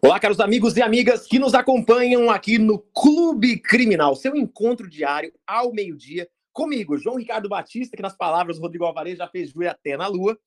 Olá, caros amigos e amigas que nos acompanham aqui no Clube Criminal, seu encontro diário ao meio-dia, comigo, João Ricardo Batista, que nas palavras do Rodrigo Alvarez já fez júri até na lua,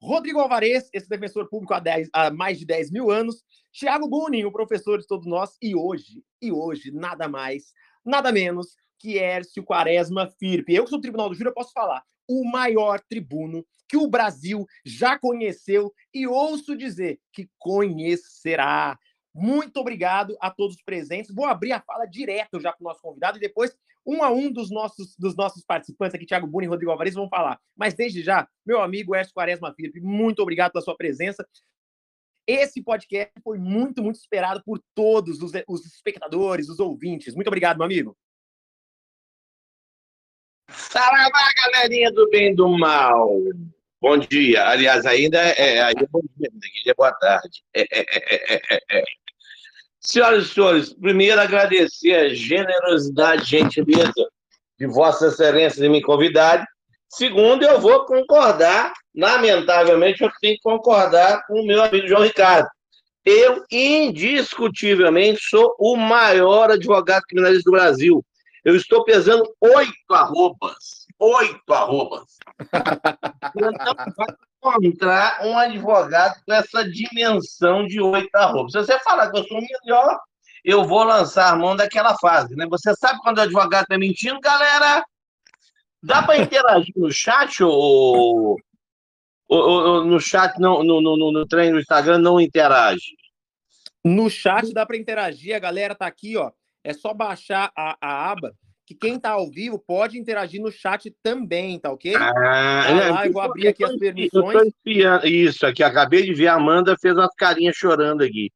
Rodrigo Alvarez, esse defensor público há, 10, há mais de 10 mil anos, Thiago Bunin, o professor de todos nós, e hoje, e hoje, nada mais, nada menos que Hércio Quaresma Firpe. Eu que sou do Tribunal do Júri, eu posso falar, o maior tribuno que o Brasil já conheceu e ouço dizer que conhecerá. Muito obrigado a todos os presentes. Vou abrir a fala direto já para o nosso convidado e depois um a um dos nossos, dos nossos participantes aqui, Thiago Buni e Rodrigo Alvarez, vão falar. Mas desde já, meu amigoÉrcio Quaresma Filipe, muito obrigado pela sua presença. Esse podcast foi muito, muito esperado por todos os, os espectadores, os ouvintes. Muito obrigado, meu amigo. Saravá, galerinha do bem e do mal. Bom dia. Aliás, ainda é, ainda é bom dia, aqui é boa tarde. É, é, é, Senhoras e senhores, primeiro agradecer a generosidade e gentileza de Vossa Excelência de me convidar. Segundo, eu vou concordar, lamentavelmente, eu tenho que concordar com o meu amigo João Ricardo. Eu, indiscutivelmente, sou o maior advogado criminalista do Brasil. Eu estou pesando oito arrobas. Oito arrobas. Então, vai encontrar um advogado com essa dimensão de oito arrobas. Se você falar que eu sou melhor, eu vou lançar a mão daquela fase. Né? Você sabe quando o advogado está mentindo, galera? Dá para interagir no chat ou, ou, ou, no chat, não, no, no, no treino do Instagram, não interage? No chat dá para interagir, a galera tá aqui, ó. É só baixar a, a aba que quem está ao vivo pode interagir no chat também, tá ok? Ah, tá lá, eu vou abrir aqui as permissões. Isso, aqui, acabei de ver, a Amanda fez umas carinhas chorando aqui.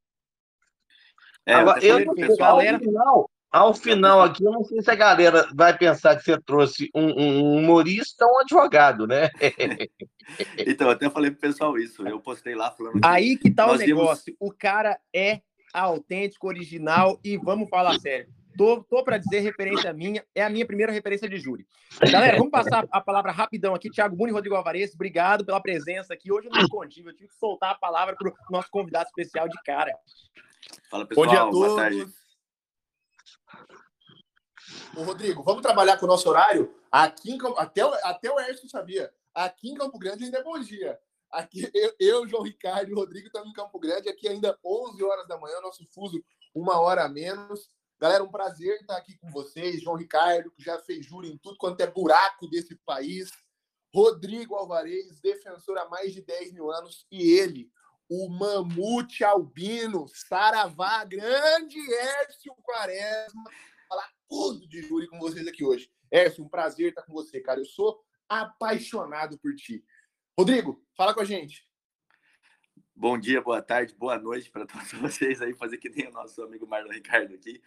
É, Agora, eu, eu, galera... ao, final, ao final aqui, eu não sei se a galera vai pensar que você trouxe um, um humorista ou um advogado, né? então, eu até falei pro pessoal isso, eu postei lá falando. Aí que tá o negócio, o cara é autêntico, original e vamos falar sério. Tô, tô para dizer referência minha, é a minha primeira referência de júri. Galera, vamos passar a palavra rapidão aqui. Tiago Buni e Rodrigo Alvarez, obrigado pela presença aqui. Hoje eu não escondi, eu tive que soltar a palavra para o nosso convidado especial de cara. Fala, pessoal. Bom dia a todos. Boa tarde. Ô, Rodrigo, vamos trabalhar com o nosso horário? Aqui em, até, até o Erson sabia. Aqui em Campo Grande ainda é bom dia. Aqui, eu, eu, João Ricardo e o Rodrigo estamos em Campo Grande. Aqui ainda 11 horas da manhã, nosso fuso uma hora a menos. Galera, um prazer estar aqui com vocês. João Ricardo, que já fez júri em tudo quanto é buraco desse país. Rodrigo Alvarez, defensor há mais de 10 mil anos. E ele, o mamute albino, Saravá, grande Hércio Quaresma. Falar tudo de júri com vocês aqui hoje. Hércio, um prazer estar com você, cara. Eu sou apaixonado por ti. Rodrigo, fala com a gente. Bom dia, boa tarde, boa noite para todos vocês aí, fazer que nem o nosso amigo Marlon Ricardo aqui.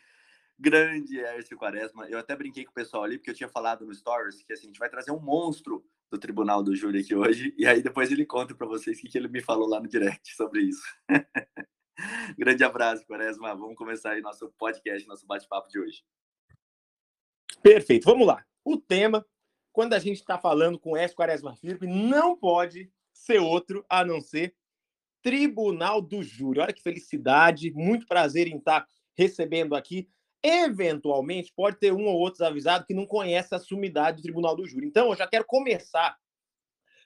Grande Hércio Quaresma. Eu até brinquei com o pessoal ali, porque eu tinha falado no Stories que assim, a gente vai trazer um monstro do Tribunal do Júri aqui hoje, e aí depois ele conta para vocês o que, ele me falou lá no direct sobre isso. Grande abraço, Quaresma. Vamos começar aí nosso podcast, nosso bate-papo de hoje. Perfeito, vamos lá. O tema quando a gente está falando com S. Quaresma Firme, não pode ser outro a não ser Tribunal do Júri. Olha que felicidade, muito prazer em estar recebendo aqui. Eventualmente, pode ter um ou outro avisado que não conhece a sumidade do Tribunal do Júri. Então, eu já quero começar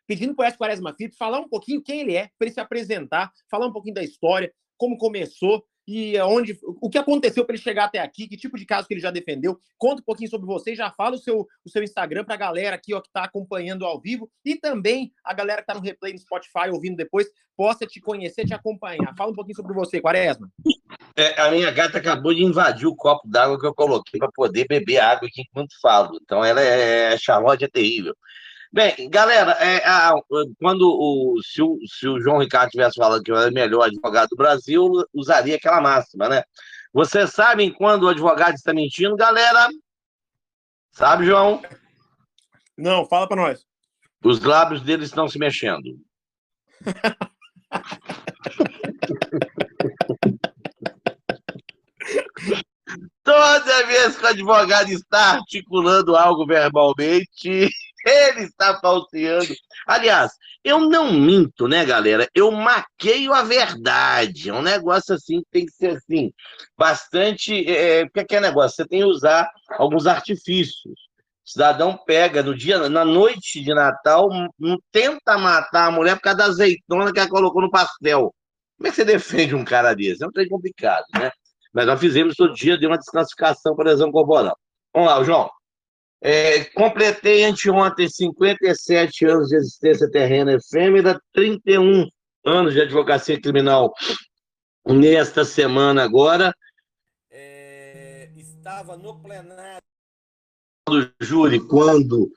pedindo para o. Quaresma Filho falar um pouquinho quem ele é, para ele se apresentar, falar um pouquinho da história, como começou e onde, o que aconteceu para ele chegar até aqui, que tipo de caso que ele já defendeu. Conta um pouquinho sobre você, já fala o seu, o seu Instagram para a galera aqui ó, que está acompanhando ao vivo e também a galera que está no replay no Spotify ouvindo depois possa te conhecer, te acompanhar. Fala um pouquinho sobre você, Quaresma. É, a minha gata acabou de invadir o copo d'água que eu coloquei para poder beber água aqui enquanto falo. Então ela é, é Charlotte é terrível. Bem, galera, é, a, quando o se, o se, o João Ricardo tivesse falando que eu era o melhor advogado do Brasil, usaria aquela máxima, né? Vocês sabem quando o advogado está mentindo, galera? Sabe, João? Não, fala para nós. Os lábios dele estão se mexendo. Toda vez que o advogado está articulando algo verbalmente, Ele está falseando. Aliás, eu não minto, né, galera? Eu maqueio a verdade. É um negócio assim que tem que ser assim, bastante. É, porque aquele negócio, você tem que usar alguns artifícios. O cidadão pega no dia, na noite de Natal, tenta matar a mulher por causa da azeitona que ela colocou no pastel. Como é que você defende um cara desse? É um trem complicado, né? Mas nós fizemos todo dia, deu uma desclassificação por lesão corporal. Vamos lá, João. É, completei anteontem 57 anos de existência terrena efêmera, 31 anos de advocacia criminal nesta semana agora. É, estava no plenário do júri quando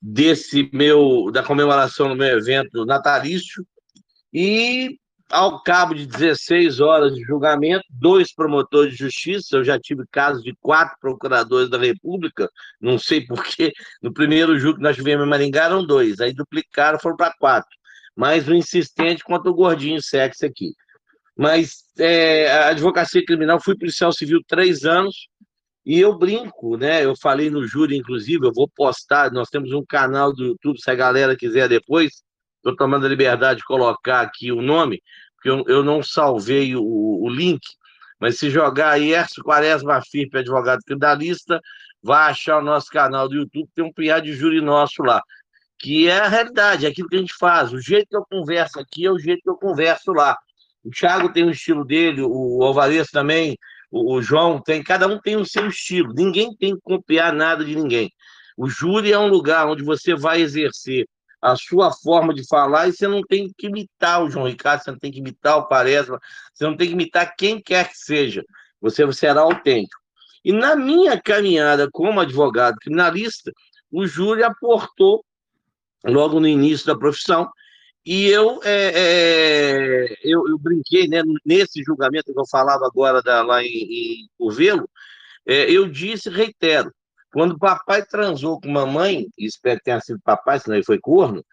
desse meu da comemoração no meu evento natalício e ao cabo de 16 horas de julgamento, dois promotores de justiça, eu já tive casos de quatro procuradores da República, não sei porquê, no primeiro julgo que nós tivemos em Maringá eram dois, aí duplicaram, foram para quatro. Mais um insistente contra o gordinho sexo aqui. Mas é, a advocacia criminal, fui policial civil três anos, e eu brinco, né? Eu falei no júri, inclusive, eu vou postar, nós temos um canal do YouTube, se a galera quiser depois, Estou tomando a liberdade de colocar aqui o nome, porque eu, eu não salvei o, o, link, mas se jogar aí, Erso Quaresma FIP, advogado criminalista, vai achar o nosso canal do YouTube, tem um punhado de júri nosso lá, que é a realidade, é aquilo que a gente faz. O jeito que eu converso aqui é o jeito que eu converso lá. O Thiago tem o estilo dele, o Alvarez também, o João tem, cada um tem o seu estilo, ninguém tem que copiar nada de ninguém. O júri é um lugar onde você vai exercer a sua forma de falar e você não tem que imitar o João Ricardo, você não tem que imitar o Quaresma, você não tem que imitar quem quer que seja. Você será autêntico. E na minha caminhada como advogado criminalista, o júri aportou logo no início da profissão e eu, é, é, eu, eu, brinquei né, nesse julgamento que eu falava agora da, lá em, em é, eu disse, reitero, quando papai transou com mamãe, espero que tenha sido papai, senão ele foi corno,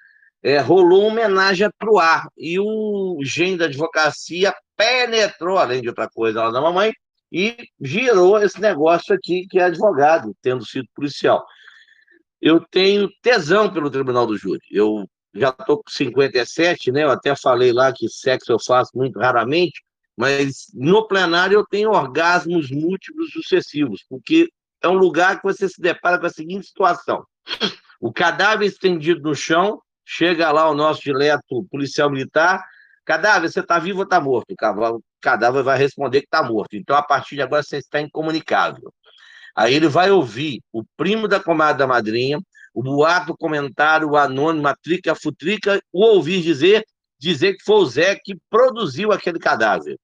é, rolou uma homenagem a Truar. E o gênio da advocacia penetrou, além de outra coisa, lá da mamãe, e girou esse negócio aqui, que é advogado, tendo sido policial. Eu tenho tesão pelo Tribunal do Júri. Eu já estou com 57, né? Eu até falei lá que sexo eu faço muito raramente, mas no plenário eu tenho orgasmos múltiplos sucessivos, porque é um lugar que você se depara com a seguinte situação: o cadáver estendido no chão, chega lá o nosso dileto policial militar, cadáver, você está vivo ou está morto? O cadáver vai responder que está morto. Então, a partir de agora, você está incomunicável. Aí ele vai ouvir o primo da comadre da madrinha, o boato, o comentário, o anônimo, a trica, a futrica, o ouvir dizer, dizer que foi o Zé que produziu aquele cadáver.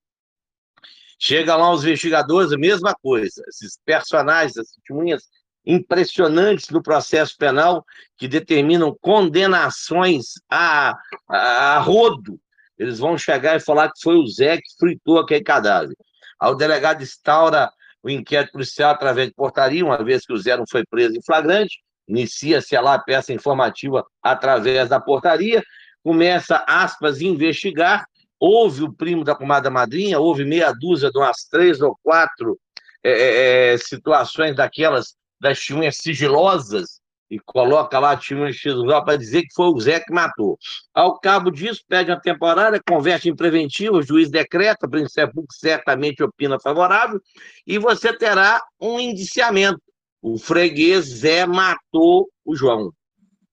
Chega lá os investigadores, a mesma coisa. Esses personagens, as testemunhas impressionantes do processo penal que determinam condenações a, a, a, rodo. Eles vão chegar e falar que foi o Zé que fritou aquele cadáver. Aí o delegado instaura o inquérito policial através de portaria, uma vez que o Zé não foi preso em flagrante, inicia-se lá a peça informativa através da portaria, começa, aspas, investigar, houve o primo da comadre madrinha, houve meia dúzia de umas três ou quatro é, é, é situações daquelas das testemunhas sigilosas, e coloca lá a testemunha sigilosa para dizer que foi o Zé que matou. Ao cabo disso, pede uma temporária, converte em preventiva, o juiz decreta, o Público certamente opina favorável, e você terá um indiciamento. O freguês Zé matou o João,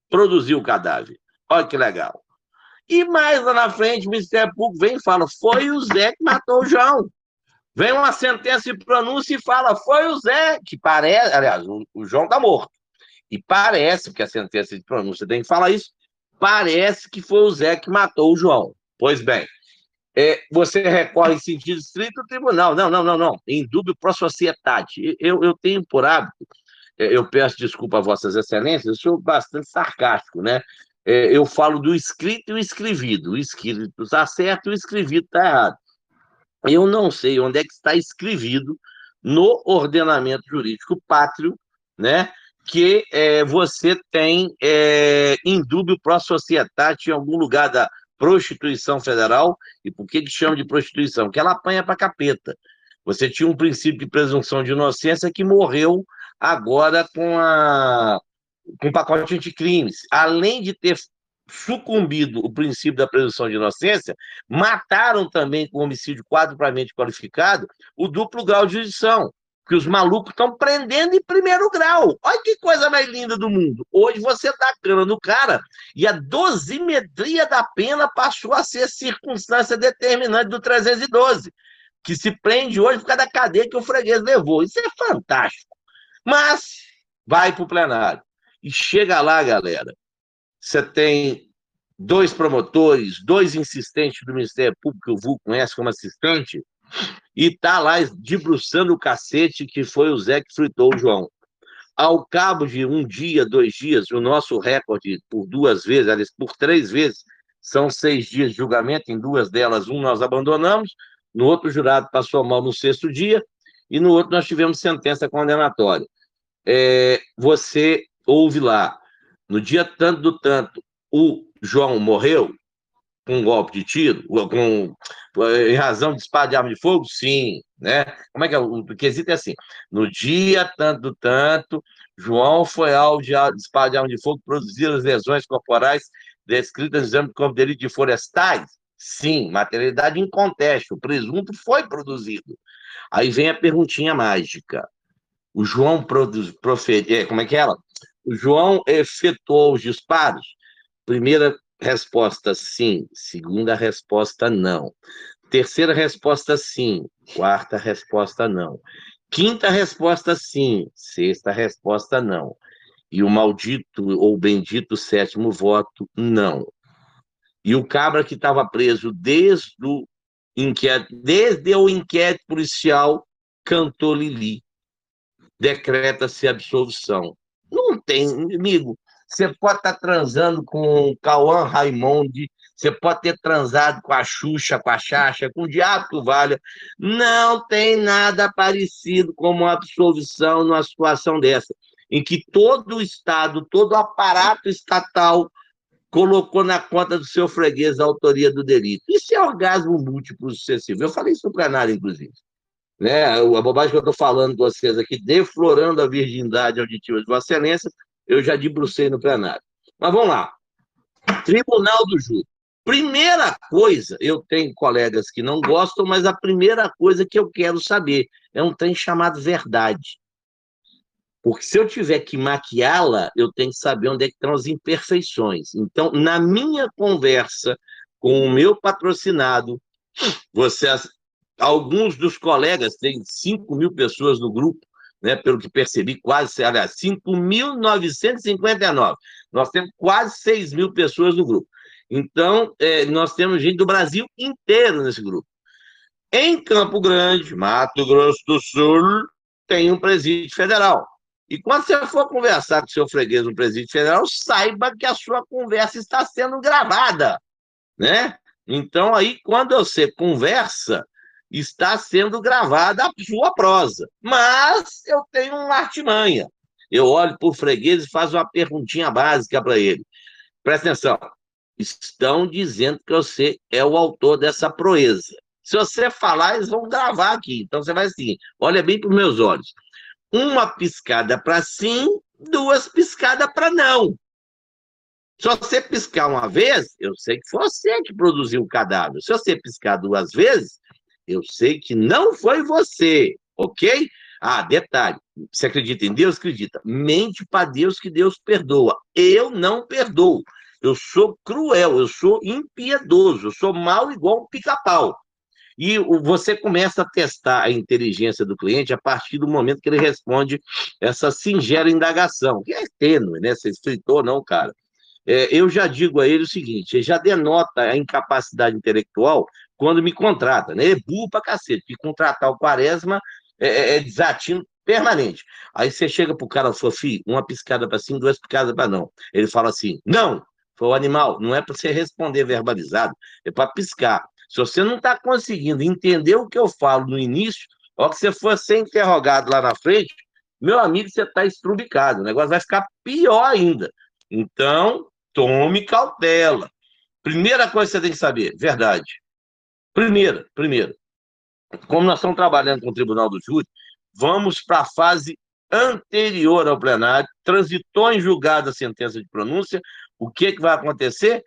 produziu o cadáver. Olha que legal. E mais lá na frente, o Ministério Público vem e fala: foi o Zé que matou o João. Vem uma sentença e pronúncia e fala: foi o Zé, que parece. Aliás, o, o João está morto. E parece, porque a sentença de pronúncia tem que falar isso, parece que foi o Zé que matou o João. Pois bem, é, você recorre em sentido estrito ao tribunal. Não, não, não, não. Em dúvida para a sociedade. Eu, eu tenho por hábito, é, eu peço desculpa a Vossas Excelências, eu sou bastante sarcástico, né? É, eu falo do escrito e o escrevido. O escrito está certo e o escrevido está errado. Eu não sei onde é que está escrevido no ordenamento jurídico pátrio, né, que é, você tem é, indúbio a sociedade em algum lugar da prostituição federal. E por que, que chama de prostituição? Que ela apanha para capeta. Você tinha um princípio de presunção de inocência que morreu agora com a com pacote anticrimes, além de ter sucumbido o princípio da presunção de inocência, mataram também com homicídio quadruplamente qualificado o duplo grau de jurisdição, que os malucos estão prendendo em primeiro grau. Olha que coisa mais linda do mundo. Hoje você dá cana no cara e a dosimetria da pena passou a ser circunstância determinante do 312, que se prende hoje por causa da cadeia que o freguês levou. Isso é fantástico. Mas vai para o plenário. E chega lá, galera. Você tem dois promotores, dois insistentes do Ministério Público, que o VU conhece como assistente, e tá lá debruçando o cacete que foi o Zé que fritou o João. Ao cabo de um dia, dois dias, o nosso recorde por duas vezes, aliás, por três vezes, são seis dias de julgamento, em duas delas, um nós abandonamos, no outro o jurado passou mal no sexto dia, e no outro nós tivemos sentença condenatória. É, você ouve lá, no dia tanto do tanto, o João morreu, com um golpe de tiro, com, em razão de disparo de arma de fogo? Sim, né? Como é que é? O quesito é assim, no dia tanto tanto, João foi alvo de disparo de arma de fogo, produziram as lesões corporais descritas no exame de corpo de delito de florestais? Sim, materialidade inconteste, o presunto foi produzido. Aí vem a perguntinha mágica. O João produz, profere, é, como é que é ela? João efetuou os disparos? Primeira resposta, sim. Segunda resposta, não. Terceira resposta, sim. Quarta resposta, não. Quinta resposta, sim. Sexta resposta, não. E o maldito ou bendito sétimo voto, não. E o cabra que estava preso desde o inquérito, desde o inquérito policial, cantou Lili. Decreta-se absolvição. Não tem, amigo. Você pode estar tá transando com o Cauã Raimundi, você pode ter transado com a Xuxa, com a Xaxa, com o diabo que valha. Não tem nada parecido com uma absolvição numa situação dessa, em que todo o Estado, todo o aparato estatal colocou na conta do seu freguês a autoria do delito. Isso é orgasmo múltiplo sucessivo. Eu falei isso no plenário, inclusive. Né? A bobagem que eu estou falando com vocês aqui, deflorando a virgindade auditiva de Vossa Excelência, eu já debrucei no plenário. Mas vamos lá. Tribunal do Júri. Primeira coisa, eu tenho colegas que não gostam, mas a primeira coisa que eu quero saber é um trem chamado verdade. Porque se eu tiver que maquiá-la, eu tenho que saber onde é que estão as imperfeições. Então, na minha conversa com o meu patrocinado, você, alguns dos colegas, tem 5 mil pessoas no grupo, né, pelo que percebi, quase, aliás, 5.959. Nós temos quase 6 mil pessoas no grupo. Então, é, nós temos gente do Brasil inteiro nesse grupo. Em Campo Grande, Mato Grosso do Sul, tem um presídio federal. E quando você for conversar com seu freguês no presídio federal, saiba que a sua conversa está sendo gravada, né? Então, aí, quando você conversa, está sendo gravada a sua prosa. Mas eu tenho uma artimanha. Eu olho para o freguês e faço uma perguntinha básica para ele. Presta atenção. Estão dizendo que você é o autor dessa proeza. Se você falar, eles vão gravar aqui. Então você vai assim: olha bem para os meus olhos. Uma piscada para sim, duas piscadas para não. Se você piscar uma vez, eu sei que foi você que produziu o cadáver. Se você piscar duas vezes, eu sei que não foi você, ok? Ah, detalhe, você acredita em Deus? Acredita. Mente para Deus que Deus perdoa. Eu não perdoo. Eu sou cruel, eu sou impiedoso, eu sou mal igual um pica-pau. E você começa a testar a inteligência do cliente a partir do momento que ele responde essa singela indagação, que é tênue, né? Você fritou, não, cara. É, eu já digo a ele o seguinte: ele já denota a incapacidade intelectual quando me contrata, né? É burro pra cacete, porque contratar o Quaresma é, é, é desatino permanente. Aí você chega pro cara, fala, filho, uma piscada para sim, duas picadas para não. Ele fala assim, não, foi o animal, não é para você responder verbalizado, é para piscar. Se você não está conseguindo entender o que eu falo no início, ó que você for ser interrogado lá na frente, meu amigo, você está estrubicado, o negócio vai ficar pior ainda. Então, tome cautela. Primeira coisa que você tem que saber, verdade. Primeira, primeira, como nós estamos trabalhando com o Tribunal do Júri, vamos para a fase anterior ao plenário, transitou em julgado a sentença de pronúncia, o que, que vai acontecer?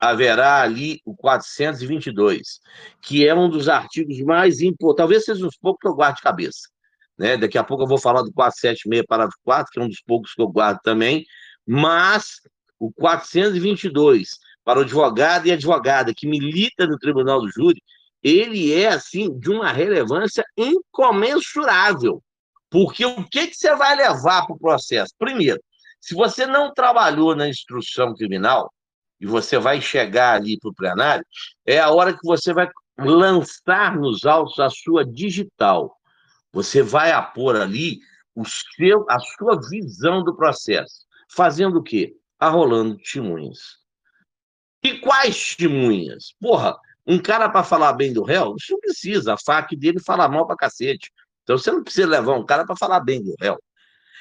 Haverá ali o 422, que é um dos artigos mais importantes, talvez seja um pouco que eu guarde de cabeça. Né? Daqui a pouco eu vou falar do 476, parágrafo 4, que é um dos poucos que eu guardo também, mas o 422, para o advogado e advogada que milita no Tribunal do Júri, ele é, assim, de uma relevância incomensurável. Porque o que, que você vai levar para o processo? Primeiro, se você não trabalhou na instrução criminal, e você vai chegar ali para o plenário, é a hora que você vai lançar nos autos a sua digital. Você vai apor ali o seu, a sua visão do processo. Fazendo o quê? Arrolando testemunhas. E quais testemunhas? Porra, um cara para falar bem do réu, isso não precisa. A faca dele fala mal para cacete. Então você não precisa levar um cara para falar bem do réu.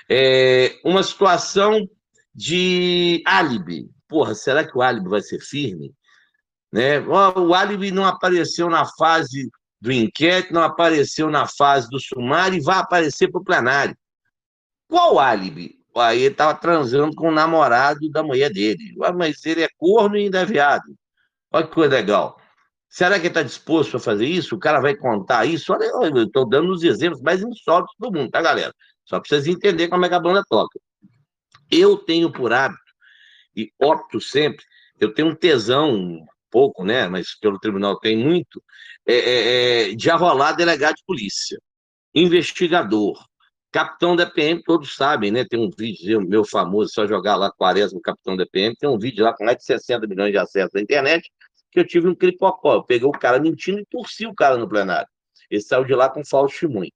É uma situação de álibi. Porra, será que o álibi vai ser firme? Né? O álibi não apareceu na fase do inquérito, não apareceu na fase do sumário e vai aparecer para o plenário. Qual álibi? Aí ele estava transando com o namorado da mulher dele. Mas ele é corno e ainda é viado. Olha que coisa legal. Será que ele está disposto a fazer isso? O cara vai contar isso? Olha, eu estou dando os exemplos mais insólitos do mundo, tá, galera? Só para vocês entenderem como é que a banda toca. Eu tenho por hábito, e opto sempre, eu tenho um tesão, pouco, né? Mas pelo tribunal tem muito, é, é, é, de arrolar delegado de polícia, investigador, capitão da PM, todos sabem, né? Tem um vídeo meu famoso, só jogar lá Quaresma, capitão da PM, tem um vídeo lá com mais de 60 milhões de acessos na internet, que eu tive um cripocó. Eu peguei o cara mentindo e torci o cara no plenário. Ele saiu de lá com falso testemunho.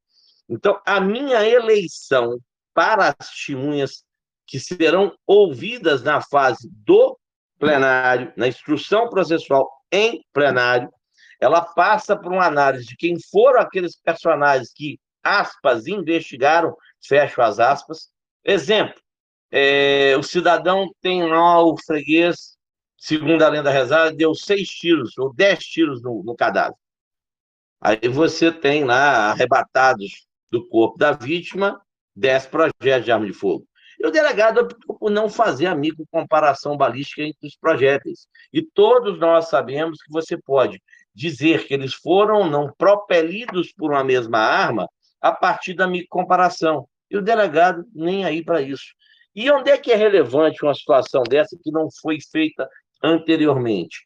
Então, a minha eleição para as testemunhas que serão ouvidas na fase do plenário, na instrução processual em plenário, ela passa por uma análise de quem foram aqueles personagens que, aspas, investigaram, fecho as aspas. Exemplo, é, o cidadão tem lá o freguês segundo a lenda rezada, deu seis tiros ou dez tiros no, no cadáver. Aí você tem lá arrebatados do corpo da vítima dez projetos de arma de fogo. E o delegado optou por não fazer a micro comparação balística entre os projéteis. E todos nós sabemos que você pode dizer que eles foram ou não propelidos por uma mesma arma a partir da comparação. E o delegado nem aí para isso. E onde é que é relevante uma situação dessa que não foi feita anteriormente.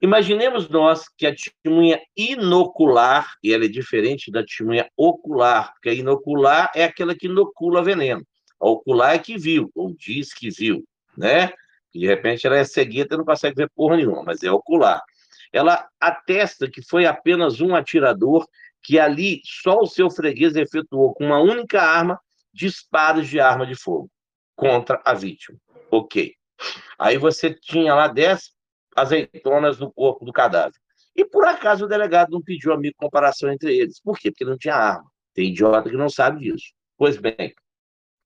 Imaginemos nós que a testemunha inocular, e ela é diferente da testemunha ocular, porque a inocular é aquela que inocula veneno. A ocular é que viu, ou diz que viu, né? E de repente ela é cegueta e não consegue ver porra nenhuma, mas é ocular. Ela atesta que foi apenas um atirador que ali só o seu freguês efetuou com uma única arma disparos de arma de fogo contra a vítima. Ok. Aí você tinha lá 10 azeitonas no corpo do cadáver. E por acaso o delegado não pediu a comparação entre eles. Por quê? Porque não tinha arma. Tem idiota que não sabe disso. Pois bem,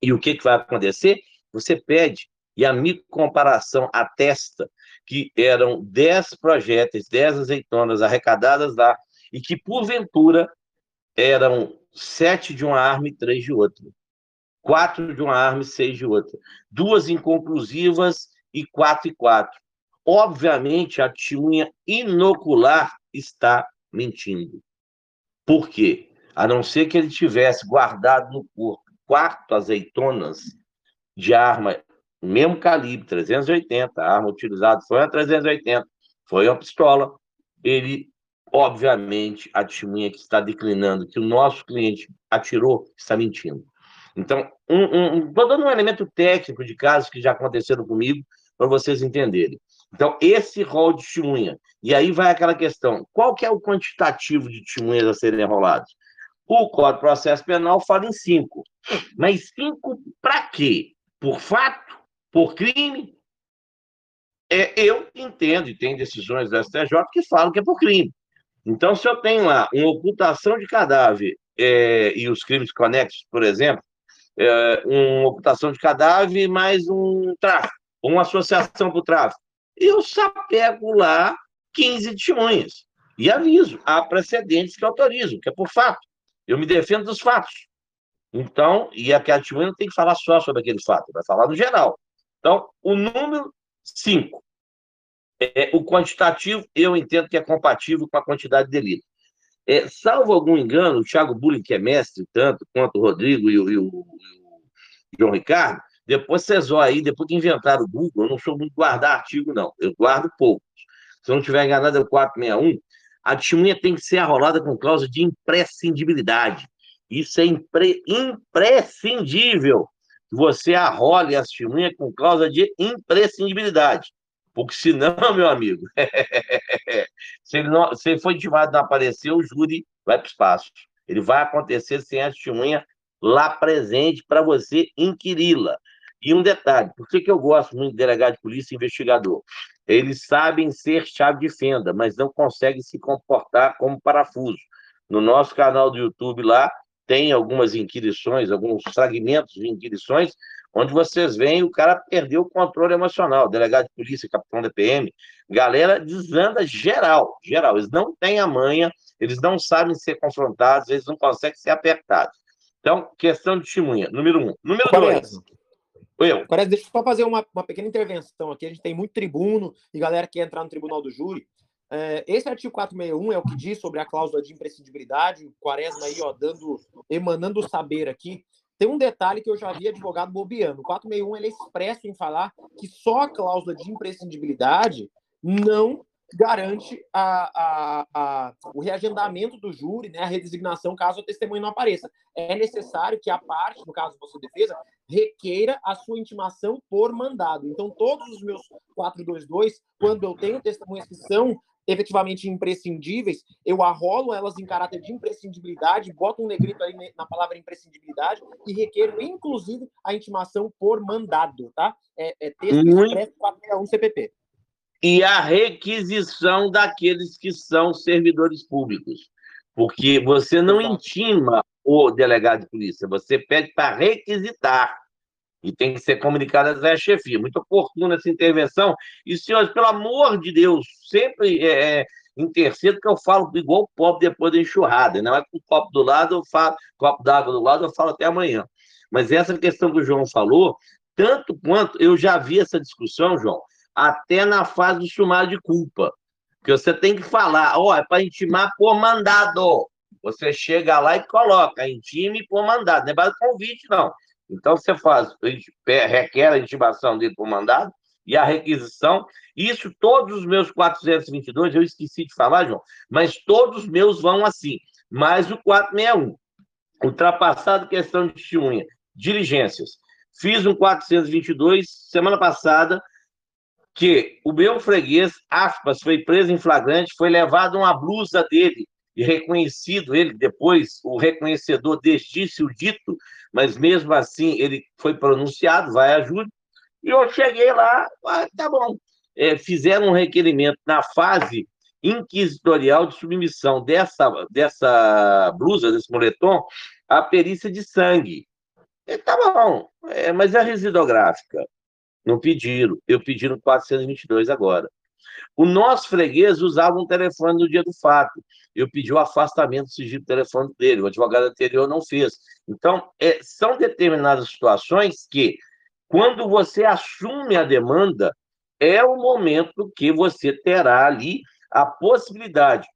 e o que, que vai acontecer? Você pede e a comparação atesta que eram 10 projéteis, 10 azeitonas arrecadadas lá e que, porventura, eram sete de uma arma e três de outra quatro de uma arma e seis de outra. Duas inconclusivas e quatro e quatro. Obviamente, a testemunha inocular está mentindo. Por quê? A não ser que ele tivesse guardado no corpo quatro azeitonas de arma, mesmo calibre, 380, a arma utilizada foi uma 380, foi uma pistola, ele, obviamente, a testemunha que está declinando que o nosso cliente atirou está mentindo. Então, um, um, dando um elemento técnico de casos que já aconteceram comigo, para vocês entenderem. Então, esse rol de testemunha. E aí vai aquela questão: qual que é o quantitativo de testemunhas a serem enrolados? O Código de Processo Penal fala em cinco. Mas cinco para quê? Por fato? Por crime? É, eu entendo, e tem decisões do STJ que falam que é por crime. Então, se eu tenho lá uma ocultação de cadáver é, e os crimes conexos, por exemplo, é, uma ocultação de cadáver mais um tráfico, uma associação para o tráfico. Eu sapego lá 15 testemunhas e aviso, há precedentes que autorizam, que é por fato. Eu me defendo dos fatos. Então, e a testemunha não tem que falar só sobre aquele fato, vai falar no geral. Então, o número 5. É, o quantitativo, eu entendo que é compatível com a quantidade de delito. É, salvo algum engano, o Thiago Bulling, que é mestre, tanto quanto o Rodrigo e o, e o, e o João Ricardo, depois vocês vão aí, depois que inventaram o Google, eu não sou muito guardar artigo, não. Eu guardo poucos. Se eu não tiver enganado, é o 461. A testemunha tem que ser arrolada com cláusula de imprescindibilidade. Isso é impre... imprescindível. Você arrole a testemunha com cláusula de imprescindibilidade. Porque senão, meu amigo, se, ele não, se ele for intimado não aparecer, o júri vai para o espaço. Ele vai acontecer sem a testemunha lá presente para você inquiri-la. E um detalhe, por que, que eu gosto muito de delegado de polícia e investigador? Eles sabem ser chave de fenda, mas não conseguem se comportar como parafuso. No nosso canal do YouTube lá, tem algumas inquirições, alguns fragmentos de inquirições, onde vocês veem o cara perdeu o controle emocional, delegado de polícia, capitão da PM, galera desanda geral, geral, eles não têm a manha, eles não sabem ser confrontados, eles não conseguem ser apertados. Então, questão de testemunha, número um. Número dois. Eu. Agora, deixa eu só fazer uma, uma pequena intervenção aqui. A gente tem muito tribuno e galera que quer entrar no tribunal do júri. É, esse artigo 461 é o que diz sobre a cláusula de imprescindibilidade. O Quaresma aí, ó, dando, emanando o saber aqui. Tem um detalhe que eu já vi advogado bobeando. O 461 ele é expresso em falar que só a cláusula de imprescindibilidade não garante a, a, a, o reagendamento do júri, né, a redesignação caso a testemunha não apareça. É necessário que a parte, no caso da sua defesa, requeira a sua intimação por mandado. Então, todos os meus 422, quando eu tenho testemunhas que são efetivamente imprescindíveis, eu arrolo elas em caráter de imprescindibilidade, boto um negrito aí na palavra imprescindibilidade e requeiro, inclusive, a intimação por mandado, tá? É, é texto expresso 461 CPP e a requisição daqueles que são servidores públicos. Porque você não intima o delegado de polícia, você pede para requisitar. E tem que ser comunicado à chefia. Muito oportuna essa intervenção. E, senhores, pelo amor de Deus, sempre é, é intercedo que eu falo igual o pobre depois da enxurrada. Não é com o copo do lado, eu falo, copo d'água do lado, eu falo até amanhã. Mas essa questão que o João falou, tanto quanto eu já vi essa discussão, João, até na fase do sumário de culpa. Que você tem que falar, ó, oh, é para intimar por mandado. Você chega lá e coloca, intime por mandado, não é para convite, não. Então você faz, requer a intimação dele por mandado e a requisição. Isso, todos os meus 422, eu esqueci de falar, João, mas todos os meus vão assim. Mais o 461. Ultrapassado questão de testemunha. Diligências. Fiz um 422 semana passada, que o meu freguês, aspas, foi preso em flagrante, foi levado uma blusa dele e reconhecido ele depois, o reconhecedor desdisse o dito, mas mesmo assim ele foi pronunciado, vai a júri, e eu cheguei lá, ah, tá bom, é, fizeram um requerimento na fase inquisitorial de submissão dessa, dessa blusa, desse moletom, à perícia de sangue. E tá bom, é, mas a residográfica? Não pediram. Eu pedi no 422 agora. O nosso freguês usava um telefone no dia do fato. Eu pedi o afastamento do sigilo telefone dele. O advogado anterior não fez. Então, é, são determinadas situações que, quando você assume a demanda, é o momento que você terá ali a possibilidade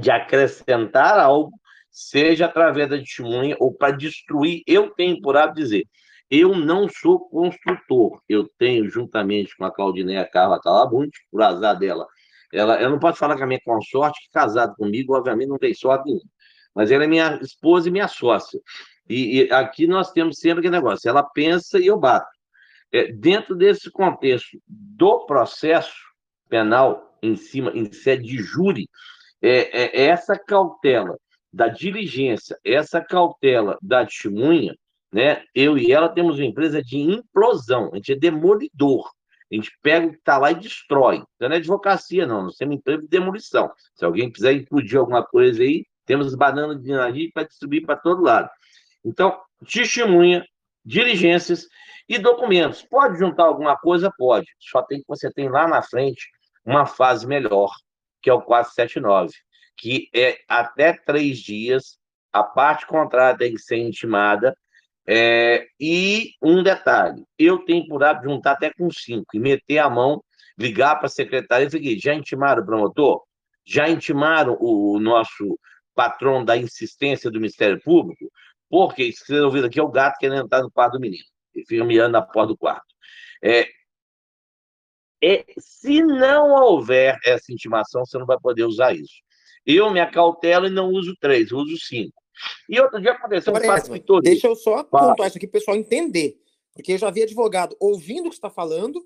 de acrescentar algo, seja através da testemunha ou para destruir. Eu tenho por hábito dizer, eu não sou construtor. Eu tenho, juntamente com a Claudineia Carla Calabunte, por azar dela, ela, eu não posso falar com a minha consorte, que casado comigo, obviamente, não tem sorte nenhuma. Mas ela é minha esposa e minha sócia. E, e aqui nós temos sempre aquele negócio: ela pensa e eu bato. É, dentro desse contexto do processo penal, em cima, em sede de júri, é, é, é essa cautela da diligência, essa cautela da testemunha, né? Eu e ela temos uma empresa de implosão, a gente é demolidor. A gente pega o que está lá e destrói. Então não é advocacia, não. Nós temos empresa de demolição. Se alguém quiser implodir alguma coisa aí, temos bananas de dinamite para distribuir para todo lado. Então, testemunha, diligências e documentos. Pode juntar alguma coisa? Pode. Só tem que você tem lá na frente uma fase melhor, que é o 479, que é até três dias a parte contrária tem que ser intimada. É, e um detalhe: eu tenho por hábito juntar até com cinco e meter a mão, ligar para a secretária e falar: já intimaram o promotor? Já intimaram o nosso patrão da insistência do Ministério Público? Porque, se vocês ouviram aqui, é o gato querendo entrar no quarto do menino. E fica miando na porta do quarto. É, é, se não houver essa intimação, você não vai poder usar isso. Eu me acautelo e não uso três, uso cinco. E outro dia aconteceu um fato que Deixa eu só pontuar isso aqui para o pessoal entender. Porque eu já vi advogado ouvindo o que está falando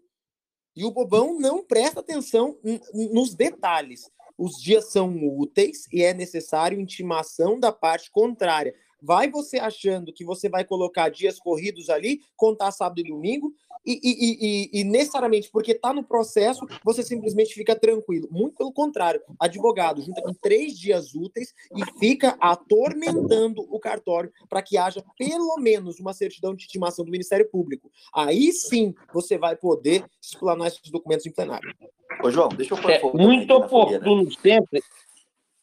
e o bobão não presta atenção nos detalhes. Os dias são úteis e é necessário intimação da parte contrária. Vai você achando que você vai colocar dias corridos ali, contar sábado e domingo, e, e, e, e necessariamente porque está no processo, você simplesmente fica tranquilo. Muito pelo contrário, advogado junta com três dias úteis e fica atormentando o cartório para que haja pelo menos uma certidão de intimação do Ministério Público. Aí sim você vai poder explanar esses documentos em plenário. Ô, João, deixa eu pôr é, Muito oportuno sempre.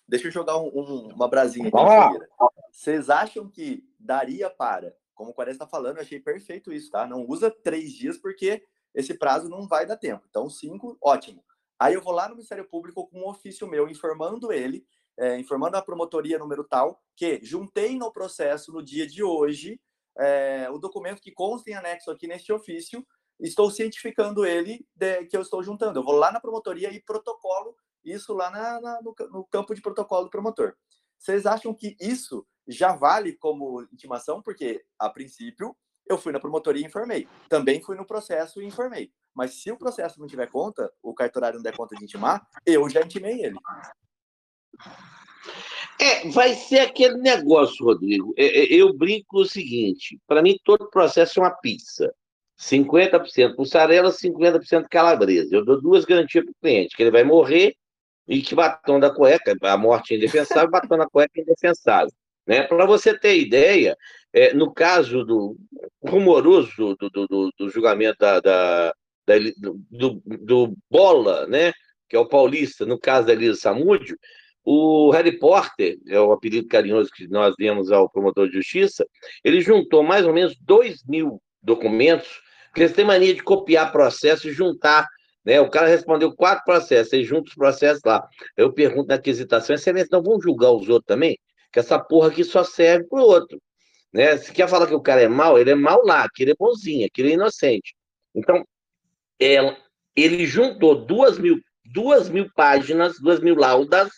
Deixa eu jogar um, um, uma brasinha aqui. Vocês acham que daria para como o Quaresma está falando, eu achei perfeito isso, tá? Não usa três dias porque esse prazo não vai dar tempo. Então, cinco, ótimo. Aí eu vou lá no Ministério Público com um ofício meu informando ele, é, informando a promotoria número tal, que juntei no processo no dia de hoje é, o documento que consta em anexo aqui neste ofício, estou cientificando ele de, que eu estou juntando. Eu vou lá na promotoria e protocolo isso lá na, na, no, no campo de protocolo do promotor. Vocês acham que isso já vale como intimação, porque, a princípio, eu fui na promotoria e informei. Também fui no processo e informei. Mas se o processo não tiver conta, o cartorário não der conta de intimar, eu já intimei ele. É, vai ser aquele negócio, Rodrigo. É, é, eu brinco o seguinte: para mim, todo processo é uma pizza. 50% mussarela, 50% calabresa. Eu dou duas garantias para o cliente: que ele vai morrer e que batom da cueca, a morte é indefensável, batom da cueca é indefensável. Né? Para você ter ideia, é, no caso do rumoroso do, do, do, do julgamento da, da, da do, do, Bola, né? que é o paulista, no caso da Elisa Samúdio, o Harry Potter, é o apelido carinhoso que nós demos ao promotor de justiça, ele juntou mais ou menos 2 mil documentos, porque eles têm mania de copiar processos e juntar né? O cara respondeu quatro processos, aí junta os processos lá. Eu pergunto na aquisitação, excelência, não vamos julgar os outros também? que essa porra aqui só serve pro outro. Né? Se quer falar que o cara é mau, ele é mau lá, que ele é bonzinho, que ele é inocente. Então, ele juntou duas mil, duas mil páginas, duas mil laudas,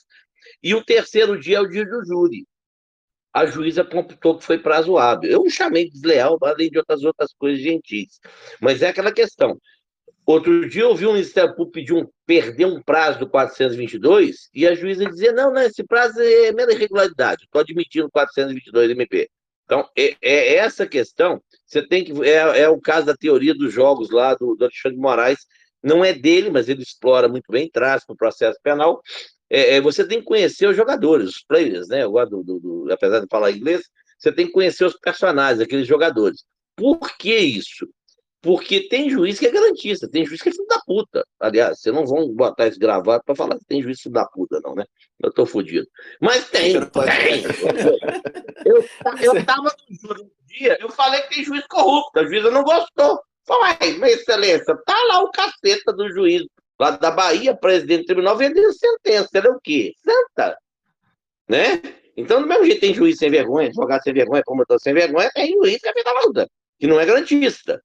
e o terceiro dia é o dia do júri. A juíza computou que foi prazo hábil. Eu não chamei de desleal, além de outras outras coisas gentis. Mas é aquela questão. Outro dia eu vi o Ministério Público pedir um, perder um prazo do 422 e a juíza dizer, não, não, esse prazo é mera irregularidade, estou admitindo 422 MP. Então, é, é, essa questão, você tem que. É, é, o caso da teoria dos jogos lá do, do Alexandre Moraes, não é dele, mas ele explora muito bem, traz para o processo penal. É, é, você tem que conhecer os jogadores, os players, né? Eu gosto do, do, apesar de falar inglês, você tem que conhecer os personagens, aqueles jogadores. Por que isso? Porque tem juiz que é garantista, tem juiz que é filho da puta. Aliás, vocês não vão botar esse gravado para falar que tem juiz filho da puta, não, né? Eu tô fodido. Mas tem, tem. Eu, eu tava no júri um dia, eu falei que tem juiz corrupto, a juíza não gostou. Falei, mas excelência, tá lá o caceta do juiz lá da Bahia, presidente do tribunal, vendendo sentença. Ele é o quê? Santa. Né? Então, do mesmo jeito tem juiz sem vergonha, advogado sem vergonha, promotor sem vergonha, tem juiz que é filho da puta, que não é garantista.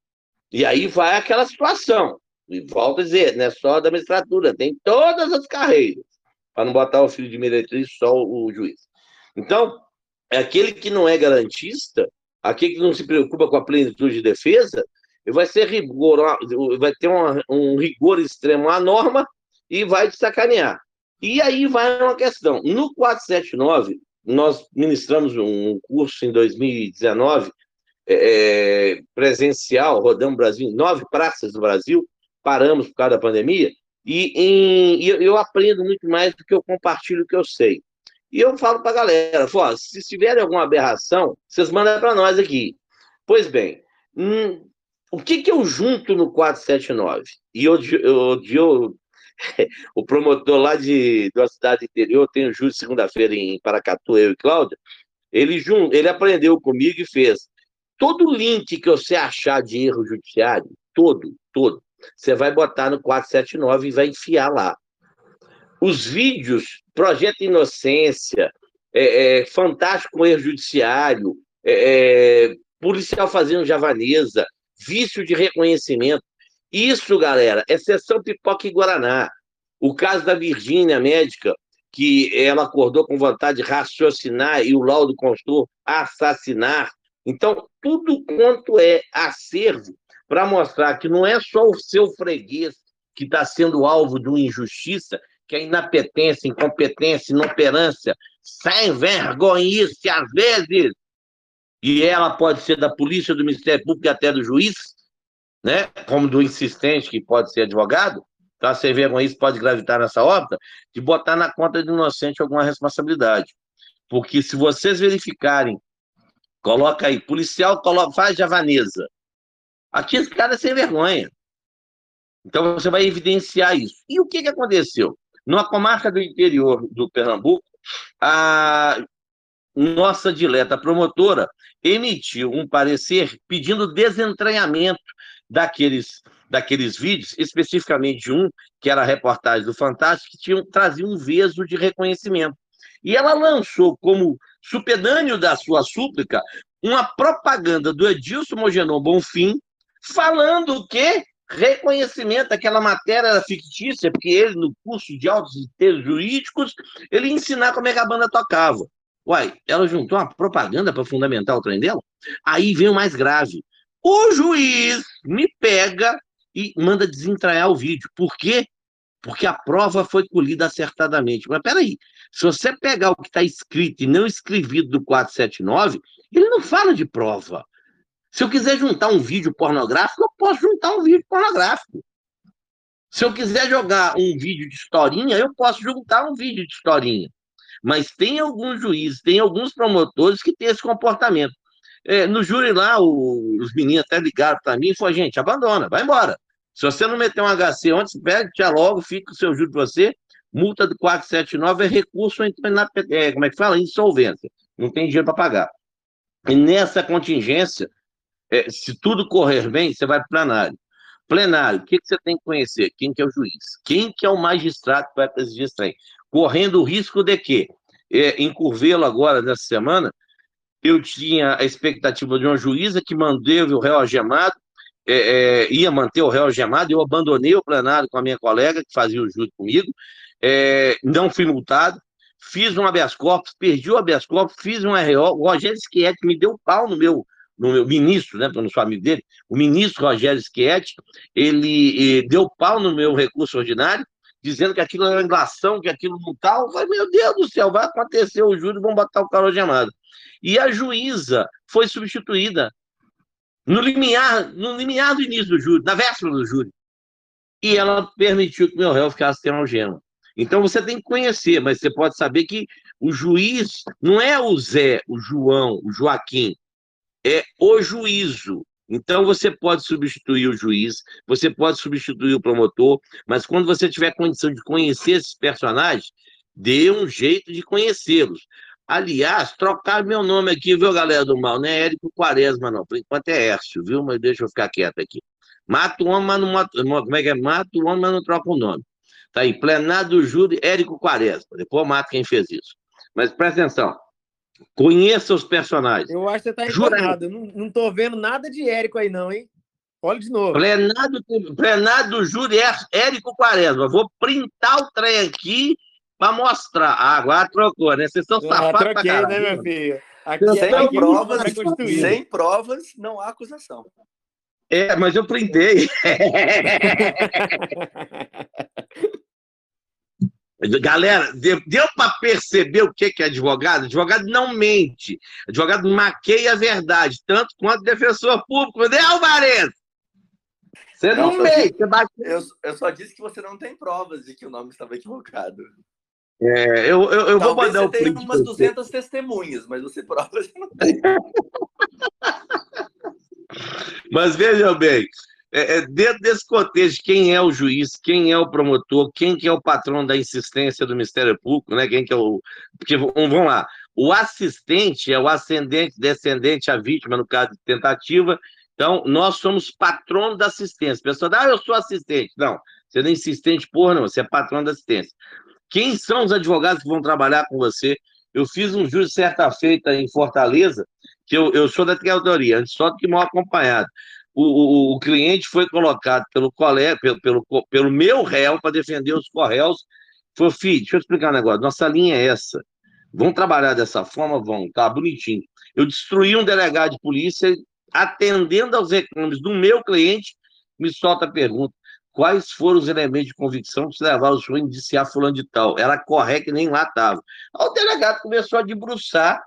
E aí vai aquela situação. E volto a dizer, não é só da magistratura, tem todas as carreiras, para não botar o filho de meretriz só o, juiz. Então, é aquele que não é garantista, aquele que não se preocupa com a plenitude de defesa, vai ser rigor, vai ter uma, um rigor extremo à norma e vai te sacanear. E aí vai uma questão. No 479, nós ministramos um curso em 2019 é, é, presencial, rodamos o Brasil, nove praças do Brasil, paramos por causa da pandemia, e, em, e eu aprendo muito mais do que eu compartilho o que eu sei. E eu falo para a galera, se tiverem alguma aberração, vocês mandam para nós aqui. Pois bem, hum, o que, que eu junto no 479? E eu, eu, eu, o promotor lá de, da cidade interior, tem o juiz segunda-feira em Paracatu, eu e Cláudia, Ele, ele aprendeu comigo e fez. Todo link que você achar de erro judiciário, todo, todo, você vai botar no 479 e vai enfiar lá. Os vídeos, Projeto Inocência, é, é, Fantástico Erro Judiciário, é, é, Policial Fazendo Javanesa, Vício de Reconhecimento. Isso, galera, é sessão pipoca e Guaraná. O caso da Virgínia, médica, que ela acordou com vontade de raciocinar e o laudo constou assassinar. Então, tudo quanto é acervo para mostrar que não é só o seu freguês que está sendo alvo de uma injustiça, que é inapetência, incompetência, inoperância, sem vergonhice às vezes, e ela pode ser da polícia, do Ministério Público e até do juiz, né? como do insistente, que pode ser advogado, então, sem vergonhice pode gravitar nessa órbita, de botar na conta do inocente alguma responsabilidade. Porque se vocês verificarem, coloca aí, policial coloca, faz javanesa. Aqui esse cara é sem vergonha. Então você vai evidenciar isso. E o que, que aconteceu? Numa comarca do interior do Pernambuco, a nossa dileta promotora emitiu um parecer pedindo desentranhamento daqueles, daqueles vídeos, especificamente um, que era a reportagem do Fantástico, que tinha, trazia um veso de reconhecimento. E ela lançou como supedâneo da sua súplica uma propaganda do Edilson Mogenon Bonfim, falando que reconhecimento, aquela matéria era fictícia, porque ele, no curso de autos e textos jurídicos, ele ia ensinar como é que a banda tocava. Uai, ela juntou uma propaganda para fundamentar o trem dela? Aí vem o mais grave. O juiz me pega e manda desentrair o vídeo. Por quê? Porque a prova foi colhida acertadamente. Mas peraí, se você pegar o que está escrito e não escrevido do 479, ele não fala de prova. Se eu quiser juntar um vídeo pornográfico, eu posso juntar um vídeo pornográfico. Se eu quiser jogar um vídeo de historinha, eu posso juntar um vídeo de historinha. Mas tem alguns juízes, tem alguns promotores que têm esse comportamento. É, no júri lá, o, os meninos até ligaram para mim e falaram, gente, abandona, vai embora. Se você não meter um HC ontem, pede, já logo, fica o seu júri para você. Multa do 479 é recurso, então, na, é, como é que fala? Insolvência. Não tem dinheiro para pagar. E nessa contingência, é, se tudo correr bem, você vai para o plenário. Plenário, o que, que, você tem que conhecer? Quem que é o juiz? Quem que é o magistrado que vai presidir esse trem? Correndo o risco de quê? É, em Curvelo, agora, nessa semana, eu tinha a expectativa de uma juíza que manteve o réu algemado, é, é, ia manter o réu algemado, eu abandonei o plenário com a minha colega, que fazia o júri comigo, é, não fui multado, fiz um habeas corpus, perdi o habeas corpus, fiz um RO, o Rogério Schietti me deu pau no meu, no meu ministro, né, para não sou amigo dele, o ministro Rogério Schietti, ele, ele deu pau no meu recurso ordinário, dizendo que aquilo era englação, que aquilo não tal. Eu falei, meu Deus do céu, vai acontecer o júri, vão botar o cara algemado. E a juíza foi substituída no limiar, no limiar do início do júri, na véspera do júri. E ela permitiu que meu réu ficasse sem algema. Então você tem que conhecer, mas você pode saber que o juiz não é o Zé, o João, o Joaquim, é o juízo. Então você pode substituir o juiz, você pode substituir o promotor, mas quando você tiver condição de conhecer esses personagens, dê um jeito de conhecê-los. Aliás, trocar meu nome aqui, viu, galera do mal? Não é Érico Quaresma, não. Por enquanto é Hércio, viu? Mas deixa eu ficar quieto aqui. Mato o homem, mas não. Como é que é? Mato o homem, mas não troca o nome. Tá aí, plenário do júri, Érico Quaresma. Depois eu mato quem fez isso. Mas presta atenção. Conheça os personagens. Eu acho que você está enganado. Não, não tô vendo nada de Érico aí, não, hein? Olha de novo. Plenário, plenário do júri, Érico Quaresma. Vou printar o trem aqui para mostrar. Ah, agora trocou, né? Vocês são ah, safados ah, troquei, né, meu filho? Aqui, sem, aqui provas, sem provas, não há acusação. É, mas eu printei. Galera, deu, deu para perceber o que é advogado? Advogado não mente. Advogado maqueia a verdade, tanto quanto defensor público, né, Alvarez? Você não, não mente. Bate... Eu, eu só disse que você não tem provas de que o nome estava equivocado. É, eu, eu, eu vou mandar o print. Você tem umas 200 você. testemunhas, mas você prova você não tem. mas veja bem, é, é, dentro desse contexto, quem é o juiz, quem é o promotor, quem que é o patrão da insistência do Ministério Público, né? Quem que é o. Porque, vamos lá, O assistente é o ascendente, descendente, a vítima, no caso de tentativa. Então, nós somos patrono da assistência. A pessoa ah, eu sou assistente. Não, você não é assistente porra, não, você é patrono da assistência. Quem são os advogados que vão trabalhar com você? Eu fiz um júri certa feita em Fortaleza, que eu, eu sou da teoria, antes só do que mal acompanhado. O, o, o, cliente foi colocado pelo colega, pelo, pelo, pelo meu réu para defender os correios. Falou, filho, deixa eu explicar um negócio. Nossa linha é essa. Vão trabalhar dessa forma? Vão, tá bonitinho. Eu destruí um delegado de polícia atendendo aos reclames do meu cliente, me solta a pergunta: quais foram os elementos de convicção que levaram o senhor a indiciar fulano de tal? Era correto que nem lá estava. O delegado começou a debruçar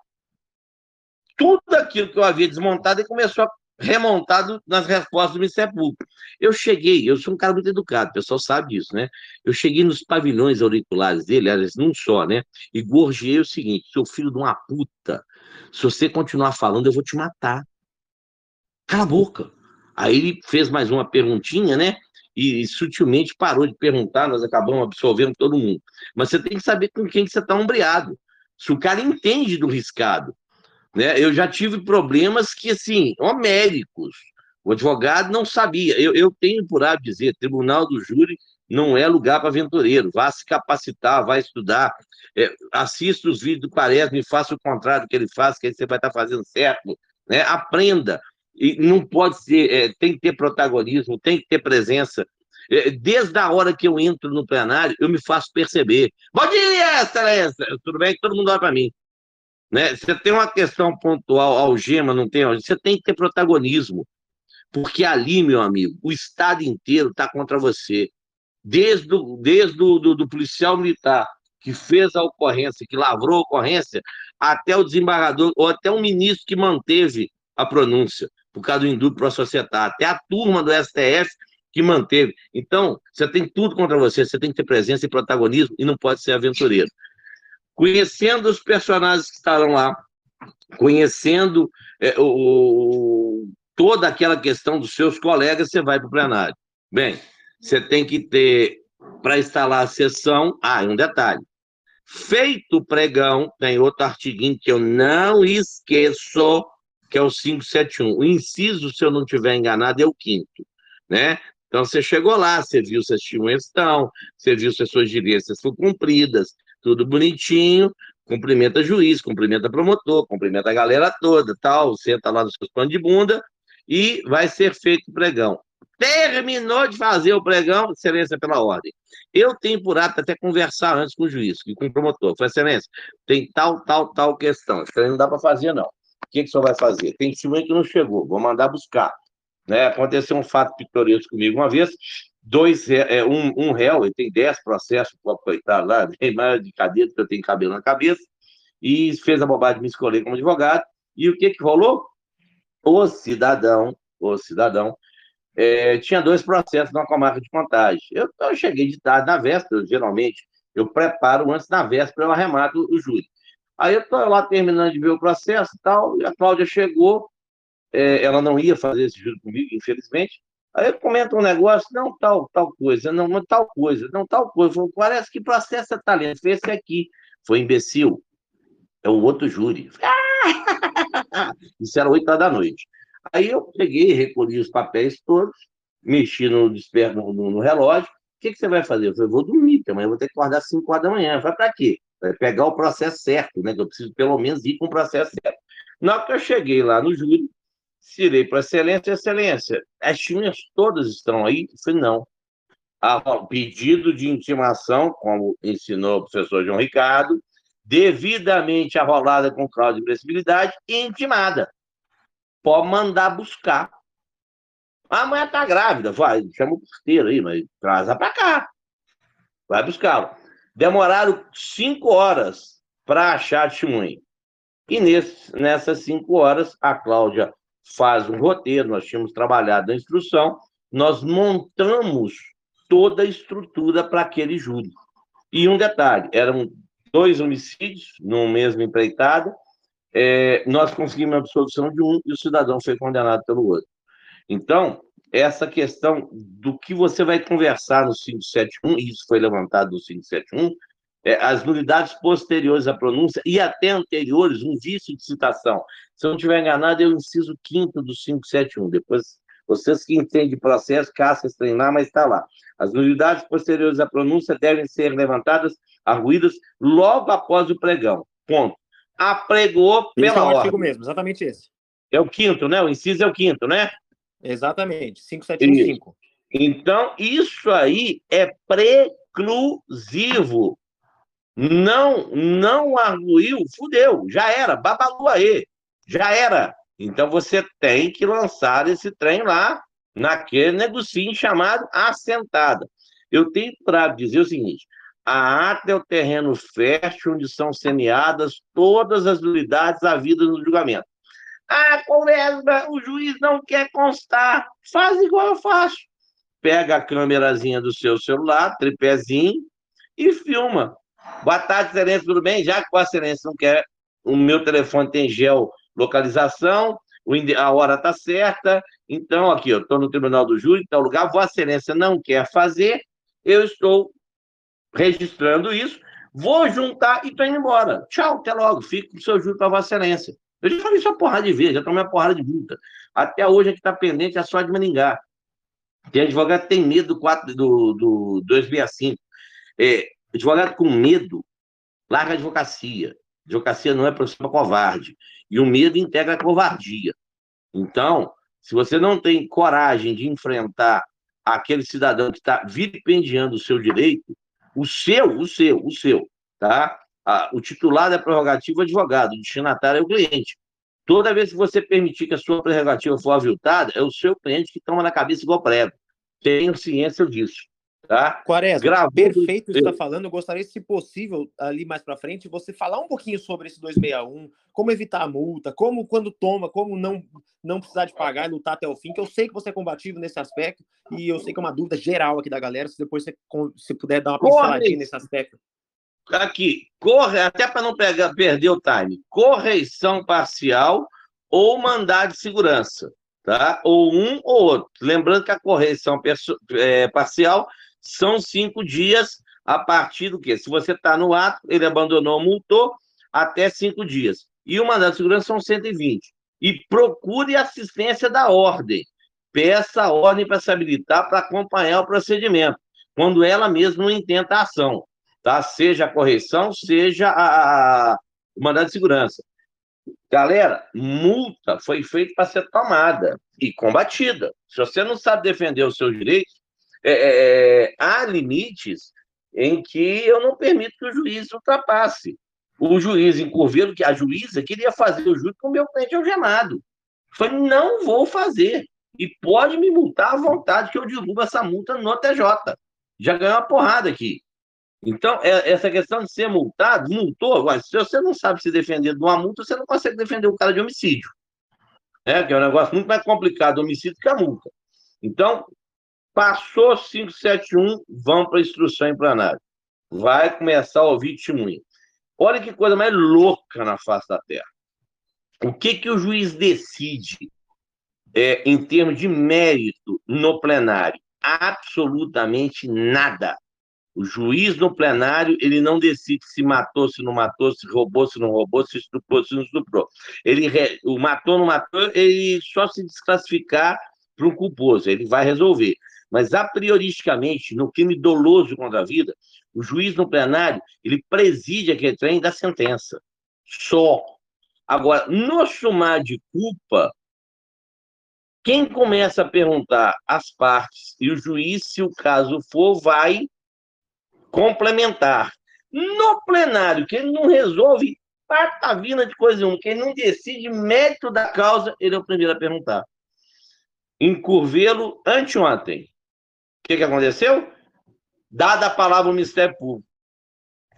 tudo aquilo que eu havia desmontado e começou a remontado nas respostas do Ministério Público. Eu cheguei, eu sou um cara muito educado, o pessoal sabe disso, né? Eu cheguei nos pavilhões auriculares dele, aliás, num só, né? E gorjeei o seguinte: seu filho de uma puta, se você continuar falando, eu vou te matar. Cala a boca. Aí ele fez mais uma perguntinha, né? E, e sutilmente parou de perguntar, nós acabamos absolvendo todo mundo. Mas você tem que saber com quem que você está ombreado. Se o cara entende do riscado, né? Eu já tive problemas que, assim, homéricos. O advogado não sabia. Eu, eu tenho por hábito dizer, tribunal do júri não é lugar para aventureiro. Vá se capacitar, vá estudar. É, assista os vídeos do Quaresma e faça o contrário que ele faz, que aí você vai estar fazendo certo. Né? Aprenda. E não pode ser, é, tem que ter protagonismo, tem que ter presença. É, desde a hora que eu entro no plenário, eu me faço perceber. Bom dia, excelência! Tudo bem? Todo mundo olha para mim. Né? Você tem uma questão pontual, algema, não tem Você tem que ter protagonismo. Porque ali, meu amigo, o Estado inteiro está contra você. Desde, desde o do, do policial militar que fez a ocorrência, que lavrou a ocorrência, até o desembargador, ou até o ministro que manteve a pronúncia, por causa do indúbio para a sociedade, até a turma do STF que manteve. Então, você tem tudo contra você, você tem que ter presença e protagonismo e não pode ser aventureiro conhecendo os personagens que estarão lá, conhecendo é, o, toda aquela questão dos seus colegas, você vai para o plenário. Bem, você tem que ter, para instalar a sessão, ah, um detalhe. Feito o pregão, tem outro artiguinho que eu não esqueço, que é o 571. O inciso, se eu não estiver enganado, é o quinto, né? Então, você chegou lá, você viu se as testemunhas estão, você viu se as suas diligências foram cumpridas, tudo bonitinho, cumprimenta juiz, cumprimenta promotor, cumprimenta a galera toda, tal, senta lá nos seus panos de bunda e vai ser feito o pregão. Terminou de fazer o pregão, excelência pela ordem. Eu tenho por hábito até conversar antes com o juiz, com o promotor. Falei, excelência, tem tal, tal, tal questão. Isso não dá para fazer, não. Que, que o senhor vai fazer? Tem testemunho que não chegou, vou mandar buscar. Né? Aconteceu um fato pitoresco comigo uma vez, dois, é, um, um réu, ele tem dez processos, coitado lá, tem mais de cadeia porque eu tenho cabelo na cabeça, e fez a bobagem de me escolher como advogado, e o que que rolou? O cidadão, o cidadão, é, tinha dois processos na comarca de contagem. Eu, eu cheguei de tarde na véspera, geralmente, eu preparo antes da véspera, eu arremato o júri. Aí eu estou lá terminando de ver o processo e tal, e a Cláudia chegou, é, ela não ia fazer esse júri comigo, infelizmente, Aí comenta um negócio, não tal, tal coisa, não, tal coisa, não tal coisa. Falo, parece que processo é talento. Foi esse aqui. Foi imbecil. É o outro júri. Isso era oito da noite. Aí eu peguei, recolhi os papéis todos, mexi no, no, no, relógio. O que, que você vai fazer? Eu falei, vou dormir, amanhã eu vou ter que acordar às 5 horas da manhã. Vai para quê? Vai pegar o processo certo, né? Que eu preciso pelo menos ir com o processo certo. Na hora que eu cheguei lá no júri, Cirei para excelência, excelência, as testemunhas todas estão aí? Eu falei, não. o pedido de intimação, como ensinou o professor João Ricardo, devidamente arrolada com cláusula de previsibilidade e intimada. Pode mandar buscar. A mulher está grávida, vai, chama o porteiro aí, mas traz para cá. Vai buscá-lo. Demoraram cinco horas para achar testemunha. E nesse, nessas cinco horas, a Cláudia faz um roteiro, nós tínhamos trabalhado a instrução, nós montamos toda a estrutura para aquele júri. E um detalhe, eram dois homicídios no mesmo empreitada, é, nós conseguimos a absolvição de um e o cidadão foi condenado pelo outro. Então, essa questão do que você vai conversar no 571, e isso foi levantado no 571, é, as nulidades posteriores à pronúncia e até anteriores, um vício de citação. Se eu não estiver enganado, eu inciso quinto do 571. Depois, vocês que entendem processo, caça treinar, mas está lá. As nulidades posteriores à pronúncia devem ser levantadas, arguídas, logo após o pregão. Ponto. Apregou pela esse é o ordem. artigo mesmo, exatamente esse. É o quinto, né? O inciso é o quinto, né? Exatamente, 575. Então, isso aí é preclusivo. Não, não arguiu, fudeu, já era, babalu aí, já era. Então você tem que lançar esse trem lá, naquele negocinho chamado assentada. Eu tenho para dizer o seguinte: a ata é o terreno fértil onde são semeadas todas as unidades havidas no julgamento. Ah, conversa, o juiz não quer constar. Faz igual eu faço. Pega a câmerazinha do seu celular, tripézinho, e filma. Boa tarde, excelência, tudo bem? Já que Vossa Excelência não quer, o meu telefone tem geolocalização, a hora está certa, então aqui, eu estou no Tribunal do Júri, tal lugar, Vossa Excelência não quer fazer, eu estou registrando isso, vou juntar e estou indo embora. Tchau, até logo, fico com o seu júri para Vossa Excelência. Eu já falei isso uma porrada de vezes, já tomei uma porrada de multa. Até hoje a que está pendente é só de Maningá. Tem advogado que tem medo do, 4, do, do 265. É, advogado com medo, larga a advocacia. Advocacia não é profissão covarde. E o medo integra a covardia. Então, se você não tem coragem de enfrentar aquele cidadão que está vilipendiando o seu direito, o seu, o seu, o seu, tá? Ah, o titular da prerrogativa é o advogado, o destinatário é o cliente. Toda vez que você permitir que a sua prerrogativa for aviltada, é o seu cliente que toma na cabeça igual prego. Tenho ciência disso. Tá? Quaresma, perfeito o que está falando. Eu gostaria, se possível, ali mais para frente, você falar um pouquinho sobre esse 261, como evitar a multa, como quando toma, como não, não precisar de pagar e lutar até o fim, que eu sei que você é combativo nesse aspecto, e eu sei que é uma dúvida geral aqui da galera, se depois você se puder dar uma pinceladinha nesse aspecto. Aqui, corre, até para não pegar, perder o time, correição parcial ou mandado de segurança, tá? Ou um ou outro. Lembrando que a correição é, parcial são cinco dias a partir do quê? Se você está no ato, ele abandonou, multou, até cinco dias. E o mandado de segurança são 120. E procure assistência da ordem. Peça a ordem para se habilitar para acompanhar o procedimento, quando ela mesma não intenta a ação, tá? Seja a correção, seja a, o mandado de segurança. Galera, multa foi feita para ser tomada e combatida. Se você não sabe defender os seus direitos, é, é, é, há limites em que eu não permito que o juiz ultrapasse. O juiz em que a juíza queria fazer o juiz com o meu cliente algemado. Foi, não vou fazer. E pode me multar à vontade, que eu divulgo essa multa no TJ. Já ganhou uma porrada aqui. Então, é, essa questão de ser multado, multou, mas se você não sabe se defender de uma multa, você não consegue defender o cara de homicídio. É, que é um negócio muito mais complicado, homicídio, que a multa. Então, Passou 571, vão para a instrução em plenário. Vai começar a ouvir testemunha. Olha que coisa mais louca na face da terra. O que, que o juiz decide é, em termos de mérito no plenário? Absolutamente nada. O juiz no plenário, ele não decide se matou, se não matou, se roubou, se não roubou, se estuprou, se não estuprou. Ele o matou, não matou, ele só se desclassificar para um culposo, ele vai resolver. Mas, a prioristicamente, no crime doloso contra a vida, o juiz no plenário, ele preside aquele trem da sentença. Só. Agora, no sumar de culpa, quem começa a perguntar as partes e o juiz, se o caso for, vai complementar. No plenário, que ele não resolve patavina de coisa nenhuma, que ele não decide mérito da causa, ele é o primeiro a perguntar. Em Curvelo, anteontem, o que, que aconteceu? Dada a palavra ao Ministério Público,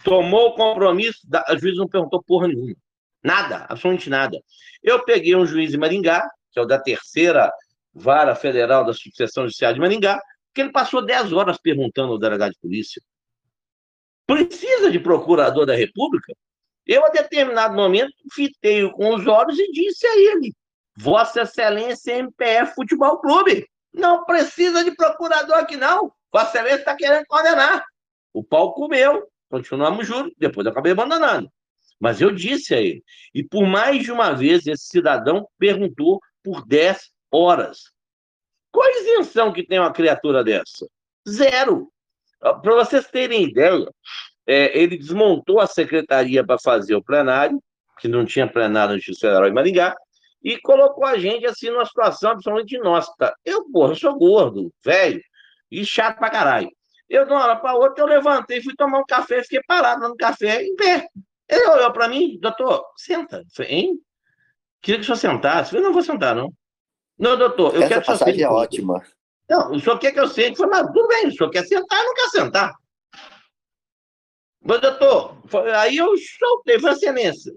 tomou o compromisso, a juiz não perguntou porra nenhuma. Nada, absolutamente nada. Eu peguei um juiz em Maringá, que é o da terceira vara federal da sucessão judicial de Maringá, que ele passou 10 horas perguntando ao delegado de polícia. Precisa de procurador da República? Eu, a determinado momento, fitei com os olhos e disse a ele: Vossa Excelência MPF Futebol Clube. Não precisa de procurador aqui, não. Vossa Excelência está querendo condenar. O pau comeu. continuamos juntos, depois acabei abandonando. Mas eu disse a ele. E por mais de uma vez, esse cidadão perguntou por 10 horas. Qual a isenção que tem uma criatura dessa? Zero. Para vocês terem ideia, é, ele desmontou a secretaria para fazer o plenário, que não tinha plenário no Justiça Federal em Maringá, e colocou a gente assim numa situação absolutamente inóspita. Eu, porra, sou gordo, velho, e chato pra caralho. Eu, de uma hora para outra, eu levantei, fui tomar um café, fiquei parado no café, em pé. Ele olhou para mim, doutor, senta. Eu falei, hein? Queria que o senhor sentasse. Eu falei, não vou sentar, não. Não, doutor, eu Essa quero que o senhor passagem é sente. ótima. Não, o senhor quer que eu sente? Falei, mas tudo bem, o senhor quer sentar, não quer sentar. Mas, doutor, aí eu soltei, falei, excelência,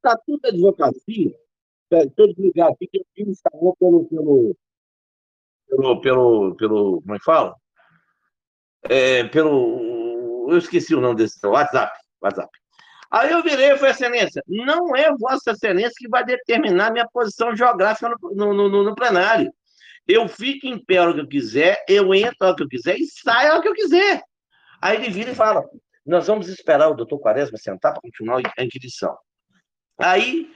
tá tudo da advocacia, estou desligado aqui, que eu tive instalou pelo, pelo, pelo, pelo, pelo, como é que fala? É, pelo, eu esqueci o nome desse, WhatsApp, WhatsApp. Aí eu virei e falei, excelência, não é vossa excelência que vai determinar minha posição geográfica no, no, no- no plenário. Eu fico em pé a hora que eu quiser, eu entro a hora que eu quiser e saio a hora que eu quiser. Aí ele vira e fala: Nós vamos esperar o doutor Quaresma sentar para continuar a inquisição. Aí,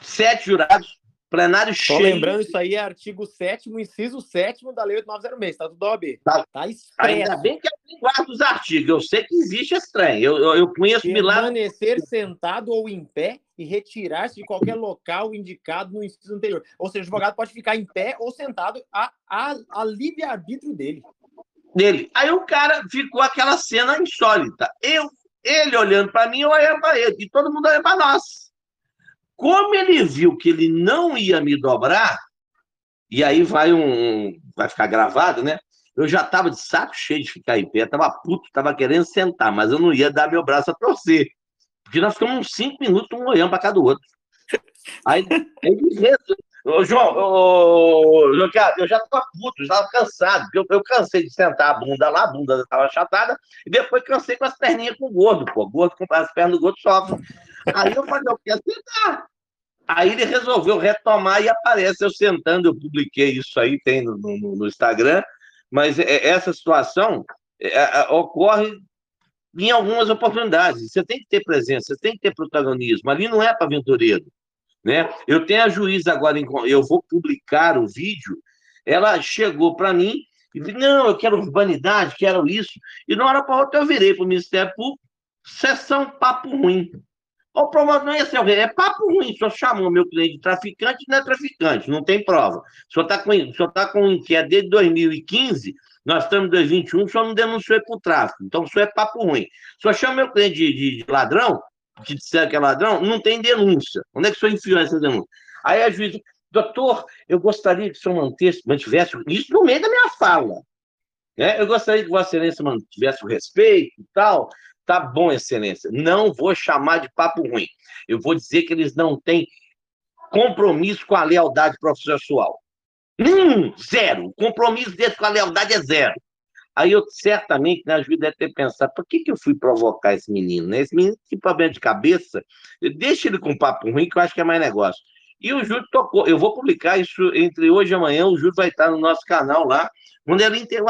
sete jurados, plenário Só cheio. lembrando, isso aí é artigo 7 inciso 7 da Lei 8906, tá tudo da OAB. Tá. Tá Ainda bem que eu guardo os artigos. Eu sei que existe esse trem. Eu, eu, eu conheço milagre. Permanecer sentado ou em pé e retirar-se de qualquer local indicado no inciso anterior. Ou seja, o advogado pode ficar em pé ou sentado a, a, a livre-arbítrio dele. dele. Aí o cara ficou aquela cena insólita. Eu, ele olhando para mim, eu olhando para ele, e todo mundo olhando para nós. Como ele viu que ele não ia me dobrar, e aí vai um, vai ficar gravado, né? Eu já estava de saco cheio de ficar em pé, estava puto, estava querendo sentar, mas eu não ia dar meu braço a torcer. Porque nós ficamos uns cinco minutos um olhando para cada outro. Aí ele. Ô, João, ô, eu já estava puto, já estava cansado. Eu, eu cansei de sentar a bunda lá, a bunda estava achatada, e depois cansei com as perninhas com o gordo, pô. Gordo com as pernas do gordo sofrem. Aí eu falei, eu quero sentar. Aí ele resolveu retomar e aparece eu sentando. Eu publiquei isso aí, tem no, no- no Instagram, mas é- essa situação é, é, ocorre em algumas oportunidades. Você tem que ter presença, você tem que ter protagonismo. Ali não é para aventureiro né? Eu tenho a juíza agora, eu vou publicar o vídeo. Ela chegou para mim e disse: Não, eu quero urbanidade, quero isso. E na hora para outra eu virei para o Ministério Público, sessão papo ruim. O problema não é esse, é papo ruim. Senhor chamou meu cliente de traficante, não é traficante, não tem prova. Senhor está com, senhor tá com inquérito desde 2015, nós estamos em 2021, o senhor não denunciou por tráfico. Então, senhor é papo ruim. Senhor chama meu cliente de, de- de ladrão, que disseram que é ladrão, não tem denúncia. Onde é que o senhor enfiou essa denúncia? Aí a juíza, doutor, eu gostaria que o senhor mantesse, mantivesse isso no meio da minha fala. né? Eu gostaria que Vossa Excelência mantivesse o respeito e tal. Tá bom, Excelência. Não vou chamar de papo ruim. Eu vou dizer que eles não têm compromisso com a lealdade processual. Hum, zero. O compromisso deles com a lealdade é zero. Aí eu certamente, na juíza, deve ter pensado, por que, que eu fui provocar esse menino? Né? Esse menino tem problema de cabeça, deixa ele com papo ruim, que eu acho que é mais negócio. E o Júlio tocou, eu vou publicar isso entre hoje e amanhã, o Júlio vai estar no nosso canal lá, onde ele inter...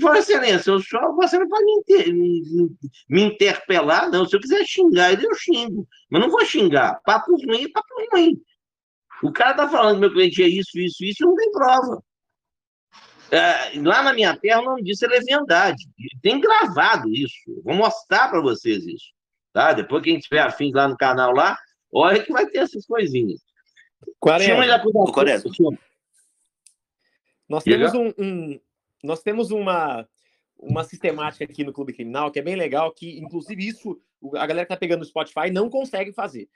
Vossa Excelência, o senhor, você não pode me, inter... me interpelar, não. Se eu quiser xingar ele, eu xingo. Mas não vou xingar. Papo ruim é papo ruim. O cara tá falando meu cliente é isso, isso, isso, e não tem prova. É, lá na minha terra, o nome disso é leviandade. Tem gravado isso. Eu Vou mostrar para vocês isso. Tá? Depois, quem tiver afim lá no canal lá, olha que vai ter essas coisinhas. Chama Quaresma. nós temos um, um- nós temos uma uma sistemática aqui no Clube Criminal que é bem legal, que inclusive isso a galera que tá pegando no Spotify não consegue fazer.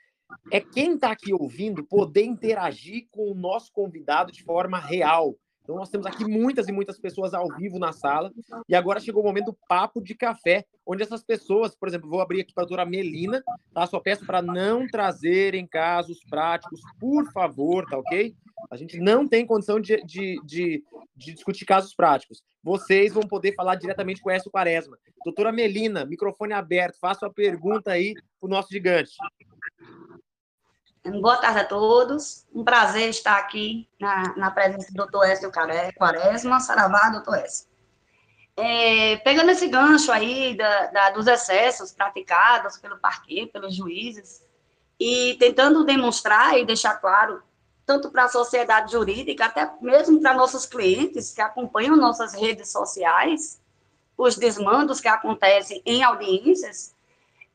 É quem tá aqui ouvindo poder interagir com o nosso convidado de forma real. Então nós temos aqui muitas e muitas pessoas ao vivo na sala e agora chegou o momento do papo de café, onde essas pessoas, por exemplo, vou abrir aqui para a doutora Melina, tá? Só peço para não trazerem casos práticos, por favor, tá ok? A gente não tem condição de, de, de, de discutir casos práticos. Vocês vão poder falar diretamente com o Écio Quaresma. Doutora Melina, microfone aberto, faça a pergunta aí para o nosso gigante. Boa tarde a todos. Um prazer estar aqui na, na presença do doutor Écio Quaresma. Saravá, doutor Écio. é, pegando esse gancho aí da, da, dos excessos praticados pelo parquet, pelos juízes, e tentando demonstrar e deixar claro, tanto para a sociedade jurídica, até mesmo para nossos clientes que acompanham nossas redes sociais, os desmandos que acontecem em audiências,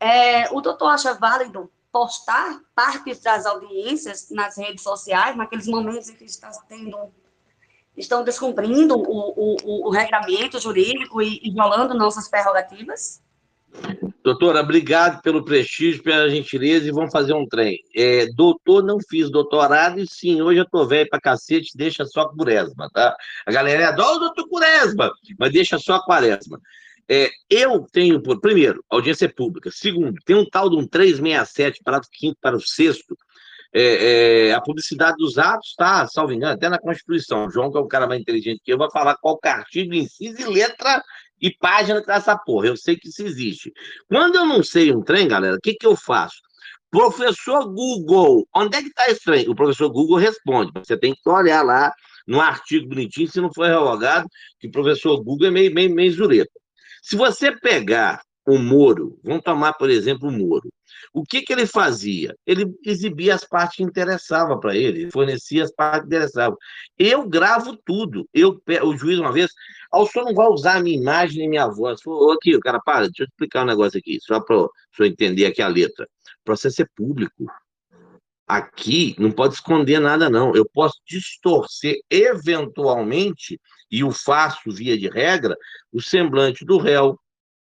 é, o doutor acha válido postar partes das audiências nas redes sociais, naqueles momentos em que está tendo, estão descumprindo o, o, o regramento jurídico e, e violando nossas prerrogativas? Doutora, obrigado pelo prestígio, pela gentileza e vamos fazer um trem. É, doutor, não fiz doutorado e sim, hoje eu tô velho pra cacete, deixa só Quaresma, tá? A galera adora o doutor Quaresma, mas deixa só Quaresma. É, eu tenho, por, primeiro, audiência pública. Segundo, tem um tal de um 367 para o quinto para o sexto. É, é, a publicidade dos atos está, salvo engano, até na Constituição. O João, que é o cara mais inteligente que eu, vai falar qual artigo, inciso e letra e página que tá essa porra. Eu sei que isso existe. Quando eu não sei um trem, galera, o que, que eu faço? Professor Google, onde é que está esse trem? O professor Google responde. Você tem que olhar lá no artigo bonitinho, se não for revogado, que o professor Google é meio, meio, meio zureta. Se você pegar o Moro, vamos tomar, por exemplo, o Moro. O que, que ele fazia? Ele exibia as partes que interessavam para ele, fornecia as partes que interessavam. Eu gravo tudo. Eu, o juiz, uma vez, o senhor não vai usar a minha imagem nem minha voz. Falou, aqui, o cara, para, deixa eu explicar um negócio aqui, só para o senhor entender aqui a letra. O processo é público. Aqui não pode esconder nada, não. Eu posso distorcer eventualmente, e o faço via de regra, o semblante do réu,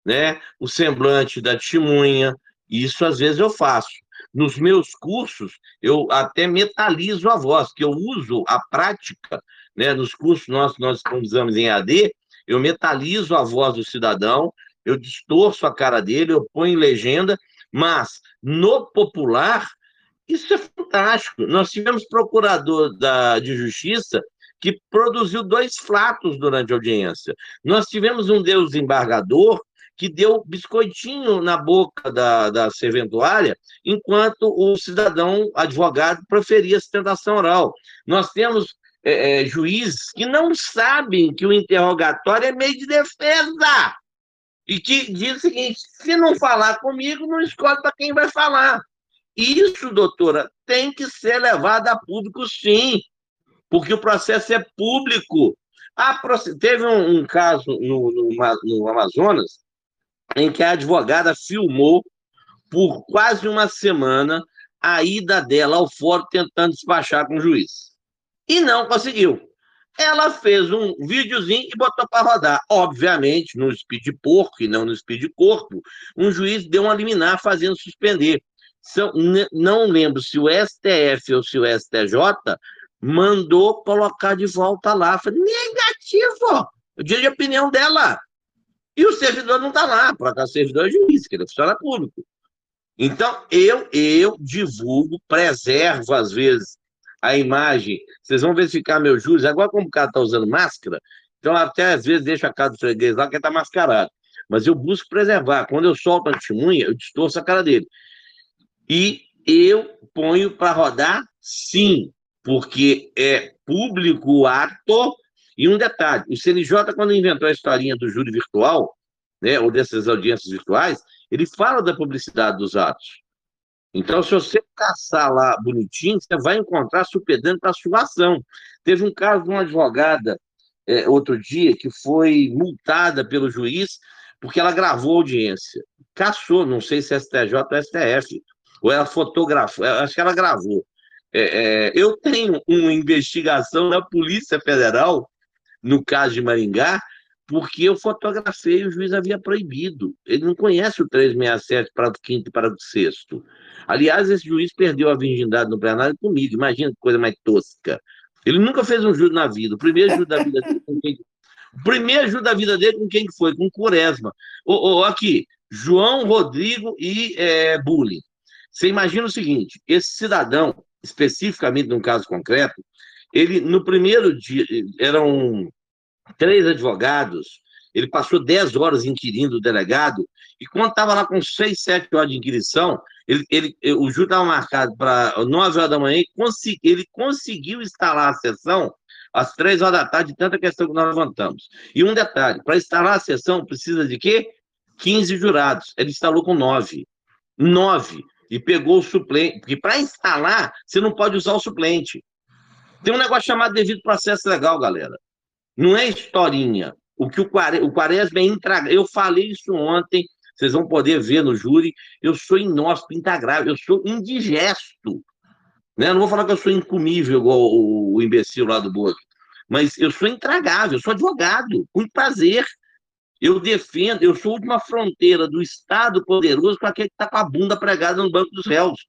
né? o semblante da testemunha, isso às vezes eu faço. Nos meus cursos, eu até metalizo a voz, que eu uso a prática, né? Nos cursos nossos, nós usamos em AD, eu metalizo a voz do cidadão, eu distorço a cara dele, eu ponho legenda, mas no popular, isso é fantástico. Nós tivemos procurador da, de justiça que produziu dois flatos durante a audiência. Nós tivemos um desembargador que deu biscoitinho na boca da, da serventuária, enquanto o cidadão advogado preferia sustentação oral. Nós temos é, é, juízes que não sabem que o interrogatório é meio de defesa e que diz o seguinte: se não falar comigo, não escolhe para quem vai falar. Isso, doutora, tem que ser levado a público, sim, porque o processo é público. Teve um, um caso no, no, no Amazonas em que a advogada filmou por quase uma semana a ida dela ao fórum tentando despachar com o juiz. E não conseguiu. Ela fez um videozinho e botou para rodar. Obviamente, no speed porco e não no speed corpo, um juiz deu uma liminar fazendo suspender. São, não lembro se o STF ou se o STJ mandou colocar de volta lá. Falei, negativo! O dia de opinião dela. E o servidor não está lá, para cá o servidor é juiz, que ele é funcionário público. Então, eu, eu divulgo, preservo, às vezes, a imagem. Vocês vão verificar meus juros. Agora, como o cara está usando máscara, então até às vezes deixa a cara do freguês lá que está mascarado. Mas eu busco preservar. Quando eu solto a testemunha, eu distorço a cara dele. E eu ponho para rodar, sim, porque é público o ato e um detalhe, o CNJ, quando inventou a historinha do júri virtual, né, ou dessas audiências virtuais, ele fala da publicidade dos atos. Então, se você caçar lá bonitinho, você vai encontrar supedando para a sua ação. Teve um caso de uma advogada, é, outro dia, que foi multada pelo juiz porque ela gravou a audiência. Caçou, não sei se é STJ ou STF, ou ela fotografou, acho que ela gravou. É, é, eu tenho uma investigação na Polícia Federal no caso de Maringá, porque eu fotografei o juiz havia proibido. Ele não conhece o 367 para o quinto e para o sexto. Aliás, esse juiz perdeu a virgindade no plenário comigo. Imagina que coisa mais tosca. Ele nunca fez um júri na vida. O primeiro júri da vida dele com quem... O primeiro júri da vida dele com quem que foi? Com Quaresma. Oh, oh, aqui, João, Rodrigo e é. Você imagina o seguinte, esse cidadão, especificamente num caso concreto, ele, no primeiro dia, eram três advogados, ele passou dez horas inquirindo o delegado, e quando estava lá com seis, sete horas de inquirição, ele, ele, o júri estava marcado para nove horas da manhã, e consegui, ele conseguiu instalar a sessão às três horas da tarde, de tanta questão que nós levantamos. E um detalhe: para instalar a sessão, precisa de quê? 15 jurados. Ele instalou com nove. Nove. E pegou o suplente. Porque para instalar, você não pode usar o suplente. Tem um negócio chamado devido processo legal, galera. Não é historinha. O que o, Quare... o Quaresma é intragável. Eu falei isso ontem, vocês vão poder ver no júri. Eu sou inóspito, intragável, eu sou indigesto. Né? Não vou falar que eu sou incomível, igual o, imbecil lá do Boca. Mas eu sou intragável, eu sou advogado, com prazer. Eu defendo, eu sou a última fronteira do Estado poderoso para aquele que está com a bunda pregada no banco dos réus.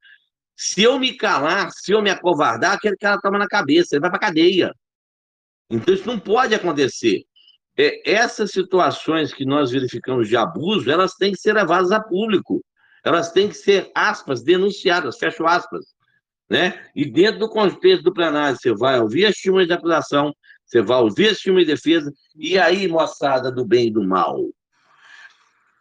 Se eu me calar, se eu me acovardar, aquele cara toma na cabeça, ele vai para cadeia. Então isso não pode acontecer. É, essas situações que nós verificamos de abuso, elas têm que ser levadas a público. Elas têm que ser, aspas, denunciadas, fecho aspas. Né? E dentro do contexto do plenário, você vai ouvir as testemunhas de acusação, você vai ouvir as testemunhas de defesa, e aí, moçada do bem e do mal,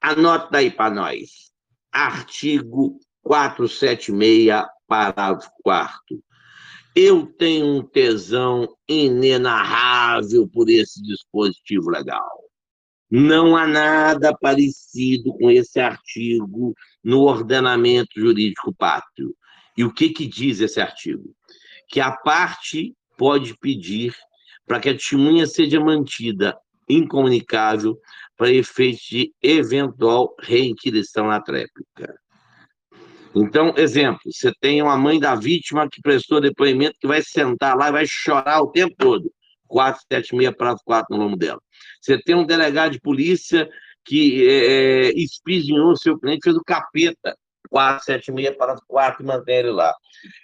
anota aí para nós. Artigo 476, parágrafo 4 eu tenho um tesão inenarrável por esse dispositivo legal. Não há nada parecido com esse artigo no ordenamento jurídico pátrio. E o que, que diz esse artigo? Que a parte pode pedir para que a testemunha seja mantida incomunicável para efeito de eventual reinquirição na tréplica. Então, exemplo, você tem uma mãe da vítima que prestou depoimento que vai sentar lá e vai chorar o tempo todo. 476 prazo 4 no nome dela. Você tem um delegado de polícia que é, é espizinhou seu cliente, fez o capeta. 476 para 4 e mantém ele lá.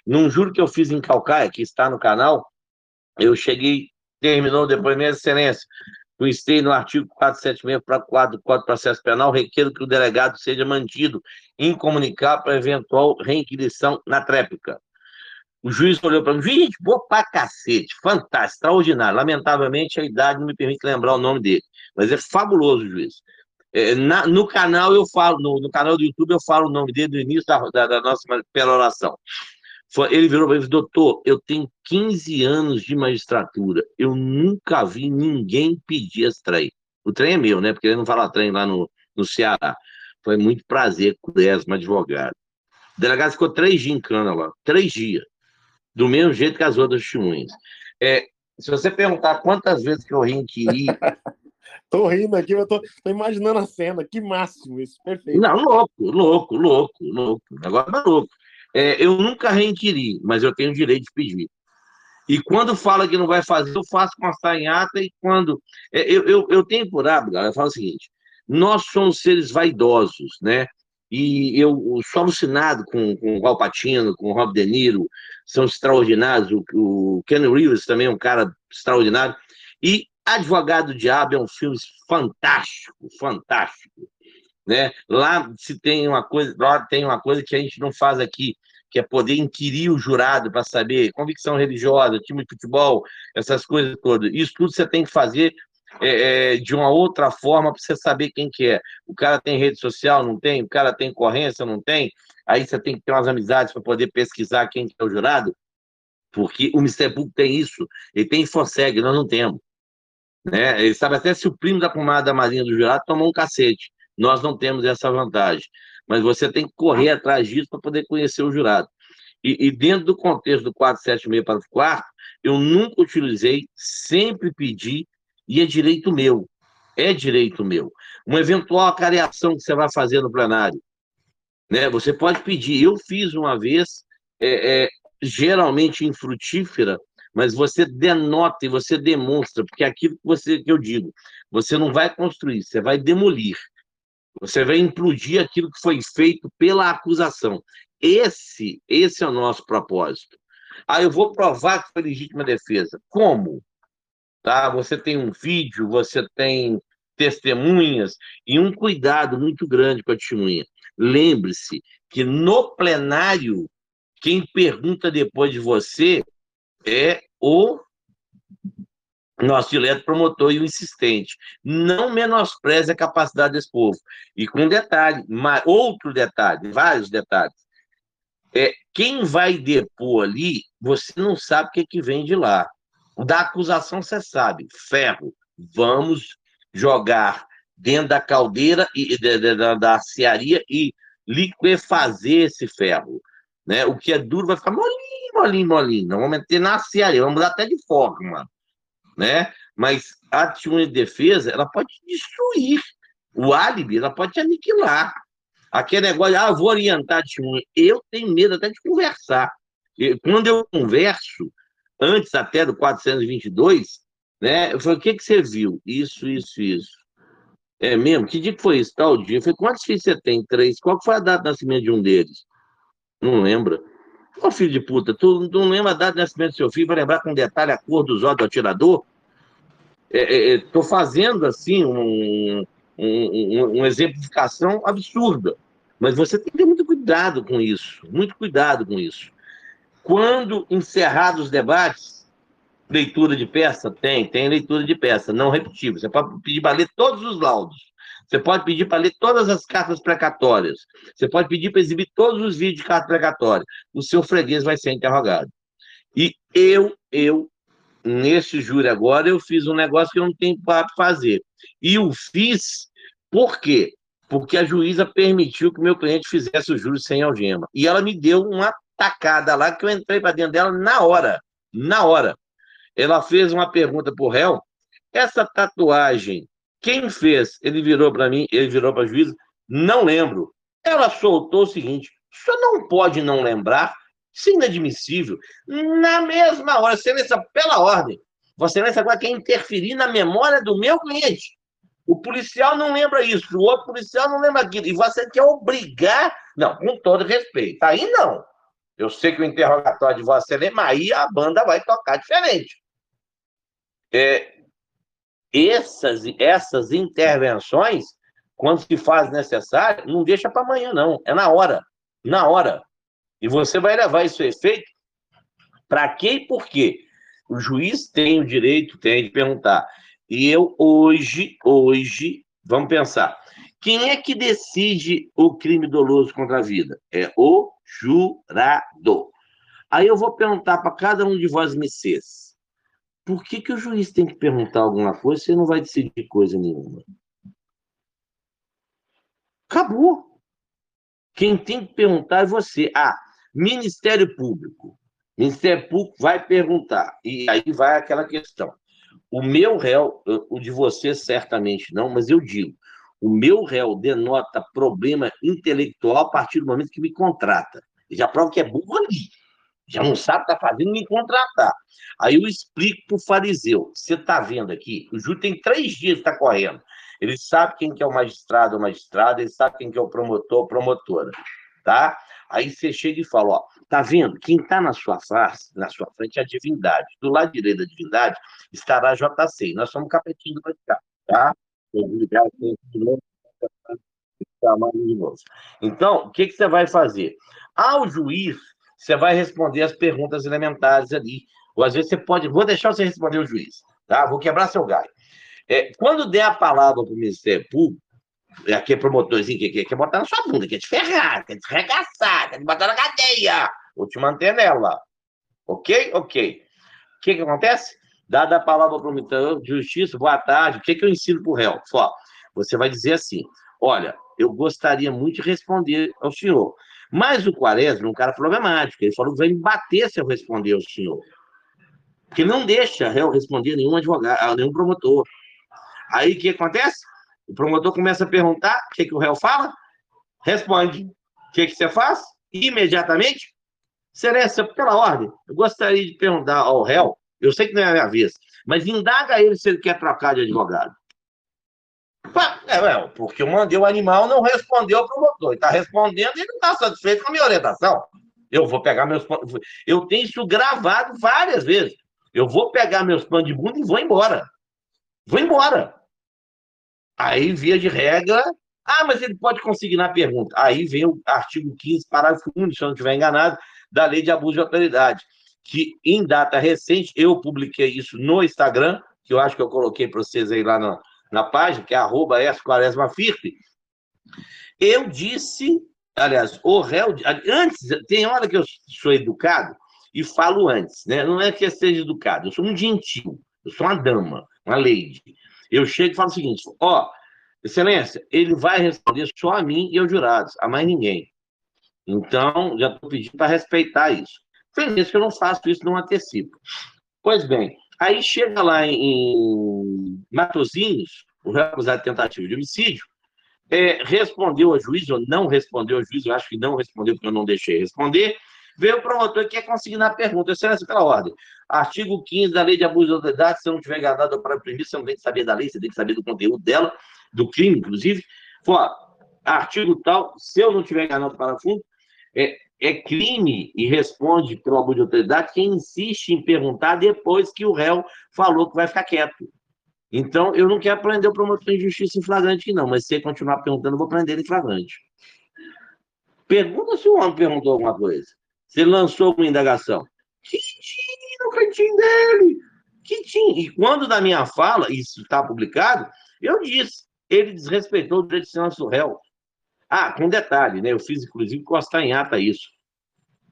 Num juro que eu fiz em Calcaia, que está no canal, eu cheguei, terminou o depoimento, excelência. Constei no artigo 476 para 4 do Código de Processo Penal, requer que o delegado seja mantido incomunicado para eventual reinquisição na tréplica. O juiz olhou para mim, gente, boa pra cacete, fantástico, extraordinário. Lamentavelmente, a idade não me permite lembrar o nome dele, mas é fabuloso o juiz. É, na, no canal eu falo, no, no, canal do YouTube eu falo o nome dele no início da, da, da nossa peroração. Ele virou para mim doutor, eu tenho 15 anos de magistratura, eu nunca vi ninguém pedir esse trem. O trem é meu, né? Porque ele não fala trem lá no, no Ceará. Foi muito prazer com o Esma, advogado. O delegado ficou três dias em cana lá, três dias. Do mesmo jeito que as outras testemunhas. É, se você perguntar quantas vezes que eu reinquiri. tô rindo aqui, eu tô, tô, imaginando a cena, que máximo isso, perfeito. Não, louco, louco, louco, louco. Agora é louco. É, eu nunca reinquiri, mas eu tenho o direito de pedir. E quando fala que não vai fazer, eu faço constar em ata, e quando. É, eu, eu, eu tenho por hábito, eu falo o seguinte: nós somos seres vaidosos, né? E eu sou alucinado com, com o Val com o Rob De Niro, são extraordinários. O, o Ken Reeves também é um cara extraordinário. E Advogado do Diabo é um filme fantástico, fantástico. Né? Lá se tem uma coisa, lá tem uma coisa que a gente não faz aqui, que é poder inquirir o jurado para saber convicção religiosa, time de futebol, essas coisas todas. Isso tudo você tem que fazer é, é, de uma outra forma para você saber quem que é. O cara tem rede social, não tem? O cara tem corrência, não tem? Aí você tem que ter umas amizades para poder pesquisar quem que é o jurado, porque o Ministério Público tem isso, ele tem Infoseg, nós não temos. Né? Ele sabe até se o primo da pomada da Marinha do jurado tomou um cacete. Nós não temos essa vantagem. Mas você tem que correr atrás disso para poder conhecer o jurado. E, e, dentro do contexto do 476 para o quarto, eu nunca utilizei, sempre pedi, e é direito meu. É direito meu. Uma eventual acareação que você vai fazer no plenário. Né? Você pode pedir. Eu fiz uma vez, é, é, geralmente infrutífera, mas você denota e você demonstra, porque é aquilo que, você, que eu digo, você não vai construir, você vai demolir. Você vai implodir aquilo que foi feito pela acusação. Esse, esse é o nosso propósito. Ah, eu vou provar que foi legítima defesa. Como? Tá? Você tem um vídeo, você tem testemunhas e um cuidado muito grande com a testemunha. Lembre-se que no plenário, quem pergunta depois de você é o nosso direto promotor e o insistente. Não menospreze a capacidade desse povo. E com um detalhe, outro detalhe, vários detalhes. É, quem vai depor ali, você não sabe o que, é que vem de lá. Da acusação, você sabe, ferro, vamos jogar dentro da caldeira e da, da cearia e liquefazer esse ferro. Né? O que é duro vai ficar molinho, molinho, molinho. Não vamos meter na cearia, vamos mudar até de forma. Né? Mas a testemunha de defesa, ela pode destruir. O álibi, ela pode te aniquilar. Aquele negócio, ah, vou orientar a testemunha. Eu tenho medo até de conversar. Quando eu converso, antes até do 422, né, eu falei, o que, que você viu? Isso, isso, isso. É mesmo? Que dia que foi isso? Tal dia? Eu falei, quantos filhos você tem? Três. Qual foi a data de nascimento de um deles? Não lembra. Ô filho de puta, tu não lembra a data de nascimento do seu filho para lembrar com detalhe a cor dos olhos do atirador? É, é, é fazendo, assim, um, um, uma exemplificação absurda. Mas você tem que ter muito cuidado com isso, muito cuidado com isso. Quando encerrados os debates, leitura de peça? Tem, tem leitura de peça, não repetível. Você pode pedir para ler todos os laudos. Você pode pedir para ler todas as cartas precatórias. Você pode pedir para exibir todos os vídeos de carta precatória. O seu freguês vai ser interrogado. E eu, eu, nesse júri agora, eu fiz um negócio que eu não tenho para fazer. E o fiz por quê? Porque a juíza permitiu que meu cliente fizesse o júri sem algema. E ela me deu uma tacada lá que eu entrei para dentro dela na hora. Na hora. Ela fez uma pergunta para o réu. Essa tatuagem, quem fez? Ele virou para mim, ele virou para a juíza. Não lembro. Ela soltou o seguinte: senhor não pode não lembrar. Isso é inadmissível. Na mesma hora, excelência, pela ordem. Vossa Excelência agora quer interferir na memória do meu cliente. O policial não lembra isso, o outro policial não lembra aquilo. E você quer obrigar. Não, com todo respeito. Aí não. Eu sei que o interrogatório de Vossa Excelência, mas aí a banda vai tocar diferente. É, essas, essas intervenções, quando se faz necessário, não deixa para amanhã, não. É na hora. Na hora. E você vai levar isso efeito para quê e por quê? O juiz tem o direito, tem de perguntar. E eu hoje, hoje, vamos pensar. Quem é que decide o crime doloso contra a vida? É o jurado. Aí eu vou perguntar para cada um de vós, messias, por que, que o juiz tem que perguntar alguma coisa se não vai decidir coisa nenhuma? Acabou. Quem tem que perguntar é você. Ah, Ministério Público. Ministério Público vai perguntar. E aí vai aquela questão. O meu réu, o de você certamente não, mas eu digo, o meu réu denota problema intelectual a partir do momento que me contrata. Já prova que é burro ali. Já não sabe o que está fazendo me contratar. Aí eu explico para o fariseu. Você está vendo aqui? O júri tem três dias que está correndo. Ele sabe quem que é o magistrado ou magistrada, ele sabe quem que é o promotor ou promotora. Tá? Aí você chega e fala, ó, tá vendo? Quem está na sua face, na sua frente é a divindade. Do lado direito da divindade estará a JC. Nós somos capetinho do Vaticano, tá? Então, o que, que você vai fazer? Ao juiz, você vai responder as perguntas elementares ali. Ou às vezes você pode. Vou deixar você responder o juiz, tá? Vou quebrar seu galho. É, quando der a palavra para o Ministério Público, é aquele promotorzinho que quer, quer botar na sua bunda, quer te ferrar, quer te arregaçar, quer te botar na cadeia. Vou te manter nela. Ok? Ok. O que, que acontece? Dada a palavra para o promotor de justiça, boa tarde. O que, que eu ensino para o réu? Só, você vai dizer assim: olha, eu gostaria muito de responder ao senhor. Mas o Quaresma é um cara problemático. Ele falou que vai me bater se eu responder ao senhor. Porque não deixa réu responder a nenhum advogado, a nenhum promotor. Aí o que acontece? O promotor começa a perguntar, o que, que o réu fala? Responde. O que, que você faz? Imediatamente, Excelência, pela ordem, eu gostaria de perguntar ao réu, eu sei que não é a minha vez, mas indaga ele se ele quer trocar de advogado. É, é, porque eu mandei o animal não respondeu ao promotor. Ele está respondendo e não está satisfeito com a minha orientação. Eu vou pegar meus Eu tenho isso gravado várias vezes. Eu vou pegar meus pães de bunda e vou embora. Vou embora. Aí, via de regra, ah, mas ele pode consignar a pergunta. Aí vem o artigo 15, parágrafo único, se eu não estiver enganado, da Lei de Abuso de Autoridade, que em data recente, eu publiquei isso no Instagram, que eu acho que eu coloquei para vocês aí lá na, na página, que é arroba Eu disse, aliás, o réu, antes, tem hora que eu sou educado, e falo antes, né? Não é que eu seja educado, eu sou um gentil, eu sou uma dama, uma lady. Eu chego e falo o seguinte: ó, Excelência, ele vai responder só a mim e aos jurados, a mais ninguém. Então, já estou pedindo para respeitar isso. Feliz que eu não faço isso, não antecipo. Pois bem, aí chega lá em Matozinhos, o réu acusado de tentativa de homicídio, é, respondeu ao juiz, ou não respondeu ao juiz, eu acho que não respondeu, porque eu não deixei responder, veio o promotor que quer consignar a pergunta. Excelência, pela ordem. Artigo 15 da Lei de Abuso de Autoridade, se não tiver enganado para imprimir, você não tem que saber da lei, você tem que saber do conteúdo dela, do crime, inclusive. Fala, artigo tal, se eu não tiver enganado para fundo, é, é crime e responde pelo abuso de autoridade quem insiste em perguntar depois que o réu falou que vai ficar quieto. Então, eu não quero prender o promotor de justiça em flagrante, não, mas se ele continuar perguntando, eu vou prender ele em flagrante. Pergunta se o homem perguntou alguma coisa. Se lançou alguma indagação. Que tinha no cantinho dele? Que tinha. E quando da minha fala, isso está publicado, eu disse, ele desrespeitou o direito de silêncio do réu. Ah, com detalhe, né? Eu fiz, inclusive, constar em ata isso.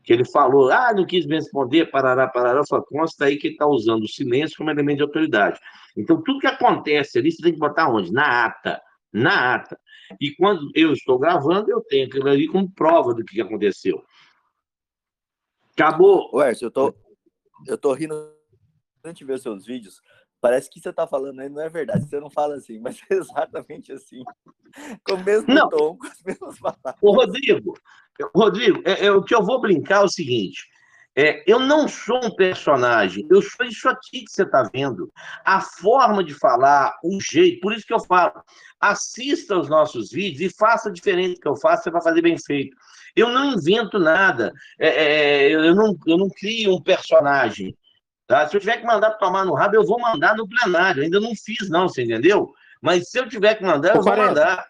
Que ele falou, ah, não quis me responder, parará, parará, só consta aí que está usando o silêncio como elemento de autoridade. Então, tudo que acontece ali, você tem que botar onde? Na ata. Na ata. E quando eu estou gravando, eu tenho aquilo ali como prova do que aconteceu. Acabou. Ué, eu tô, eu tô rindo durante ver seus vídeos, Parece que você tá falando aí, não é verdade. Você não fala assim, mas é exatamente assim. Com o mesmo não. tom, com as mesmas palavras. Ô, Rodrigo, Rodrigo, é, é, o que eu vou brincar é o seguinte. É, eu não sou um personagem, eu sou isso aqui que você está vendo. A forma de falar, o jeito, por isso que eu falo, assista os nossos vídeos e faça diferente do que eu faço, você vai fazer bem feito. Eu não invento nada, é, é eu, não, eu não crio um personagem. Tá? Se eu tiver que mandar tomar no rabo, eu vou mandar no plenário. Ainda não fiz, não, você entendeu? Mas se eu tiver que mandar, eu vou mandar.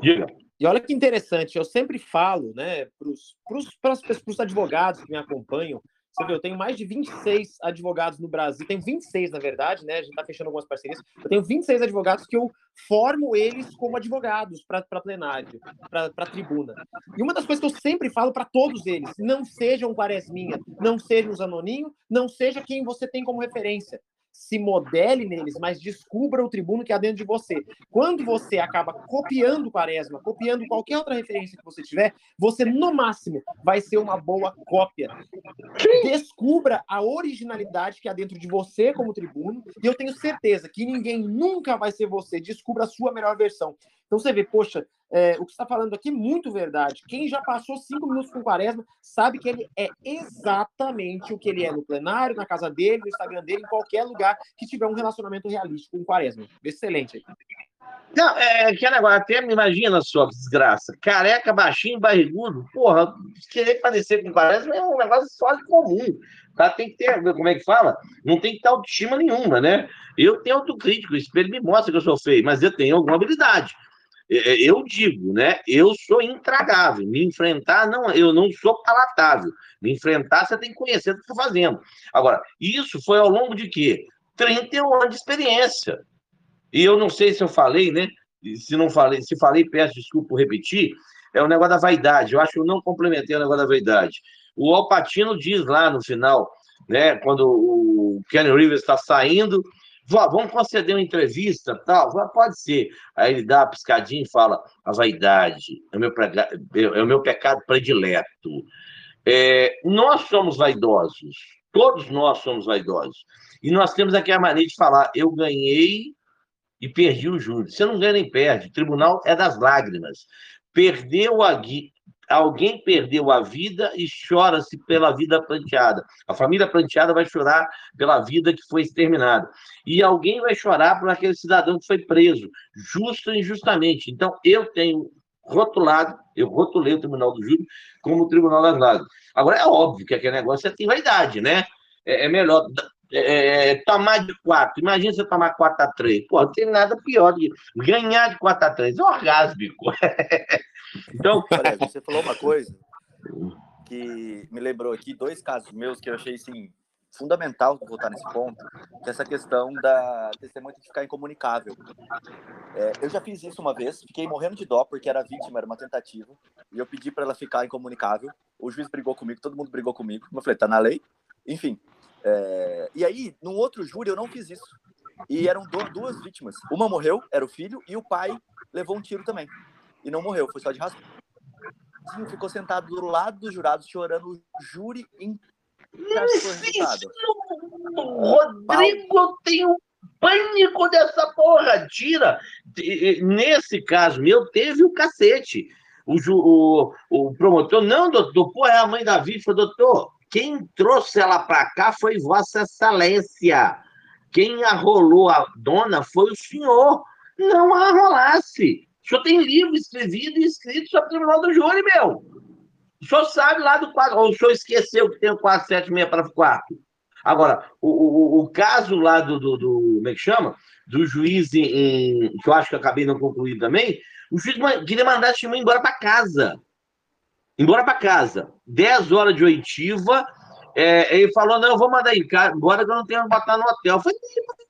Diga. E olha que interessante, eu sempre falo, né, para os advogados que me acompanham, você vê, eu tenho mais de 26 advogados no Brasil, tenho 26, na verdade, né? A gente está fechando algumas parcerias. Eu tenho 26 advogados que eu formo eles como advogados para plenário, para tribuna. E uma das coisas que eu sempre falo para todos eles: não sejam Quaresminha, não sejam Zanoninho, não seja quem você tem como referência se modele neles, mas descubra o tribuno que há dentro de você. Quando você acaba copiando o Quaresma, copiando qualquer outra referência que você tiver, você, no máximo, vai ser uma boa cópia. Descubra a originalidade que há dentro de você como tribuno, e eu tenho certeza que ninguém nunca vai ser você. Descubra a sua melhor versão. Então você vê, poxa, é, o que está falando aqui é muito verdade. Quem já passou cinco minutos com o Quaresma sabe que ele é exatamente o que ele é no plenário, na casa dele, no Instagram dele, em qualquer lugar que tiver um relacionamento realístico com o Quaresma. Excelente. Não, é que negócio, até me imagina só desgraça. Careca, baixinho, barrigudo, porra, querer parecer com o Quaresma é um negócio só de comum. Tá? Tem que ter, como é que fala? Não tem que ter autoestima nenhuma, né? Eu tenho autocrítico, o espelho me mostra que eu sou feio, mas eu tenho alguma habilidade. É, é, eu digo, né? Eu sou intragável. Me enfrentar, não, eu não sou palatável. Me enfrentar, você tem que conhecer o que está fazendo. Agora, isso foi ao longo de quê? 31 anos de experiência. E eu não sei se eu falei, né? Se não falei, se falei, peço desculpa por repetir. É o negócio da vaidade. Eu acho que eu não complementei o negócio da vaidade. O Alpatino diz lá no final, né? Quando o Kenny Rivers está saindo, vamos conceder uma entrevista, tal, pode ser. Aí ele dá uma piscadinha e fala, a vaidade é o meu, é o meu pecado predileto. É, nós somos vaidosos, todos nós somos vaidosos. E nós temos aqui a mania de falar, eu ganhei e perdi o júri. Você não ganha nem perde, o tribunal é das lágrimas. Perdeu a, alguém perdeu a vida e chora-se pela vida planteada. A família planteada vai chorar pela vida que foi exterminada. E alguém vai chorar por aquele cidadão que foi preso, justo e injustamente. Então, eu tenho rotulado, eu rotulei o Tribunal do Júri como o Tribunal das Lágrimas. Agora, é óbvio que aquele negócio é tem vaidade, né? É, é melhor é, é, tomar de 4. Imagina você tomar 4 a 3. Pô, não tem nada pior do que ganhar de 4 a 3. É orgásmico. Então, olha, você falou uma coisa que me lembrou aqui dois casos meus que eu achei assim fundamental voltar nesse ponto, que é essa questão da testemunha de ficar incomunicável. É, eu já fiz isso uma vez, fiquei morrendo de dó, porque era vítima, era uma tentativa, e eu pedi para ela ficar incomunicável. O juiz brigou comigo, todo mundo brigou comigo. Eu falei, tá na lei. Enfim. É, e aí, num outro júri, eu não fiz isso. E eram duas vítimas. Uma morreu, era o filho, e o pai levou um tiro também. E não morreu, foi só de rascunho. Ficou sentado do lado dos jurados, chorando o júri em Rodrigo, eu tenho pânico dessa porra. Tira. Nesse caso meu, teve o cacete. O, o, o promotor, não, doutor, pô, é a mãe da vítima, doutor. Quem trouxe ela para cá foi Vossa Excelência. Quem arrolou a dona foi o senhor. Não arrolasse. Senhor tem livro escrevido e escrito sobre o Tribunal do Júri, meu. O senhor sabe lá do quadro, ou o senhor esqueceu que tem o 476 para 4? Agora, o, o, o, caso lá do, do, do, Como é que chama? Do juiz em, que eu acho que eu acabei não concluindo também, o juiz queria mandar testemunha embora para casa. Embora para casa. 10 horas de oitiva. É, ele falou: não, eu vou mandar embora que eu não tenho que botar no hotel. Eu falei,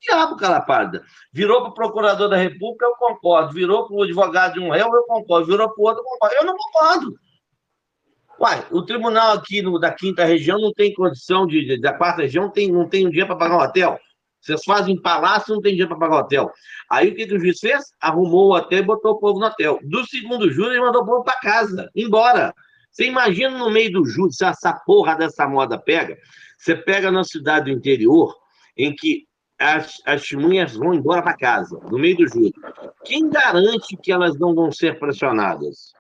diabo, calapada. Virou para o procurador da República, eu concordo. Virou para o advogado de um réu, eu concordo. Virou para o outro, eu concordo. Eu não concordo. Uai, o tribunal aqui no, da quinta região não tem condição de. Da quarta região tem, não tem um dia para pagar um hotel. Vocês fazem palácio, não tem dinheiro para pagar o hotel. Aí o que, que, o juiz fez? Arrumou o hotel e botou o povo no hotel. Do segundo júri, ele mandou o povo para casa, embora. Você imagina no meio do júri, se essa porra dessa moda pega, você pega na cidade do interior, em que as, as testemunhas vão embora para casa, no meio do júri. Quem garante que elas não vão ser pressionadas?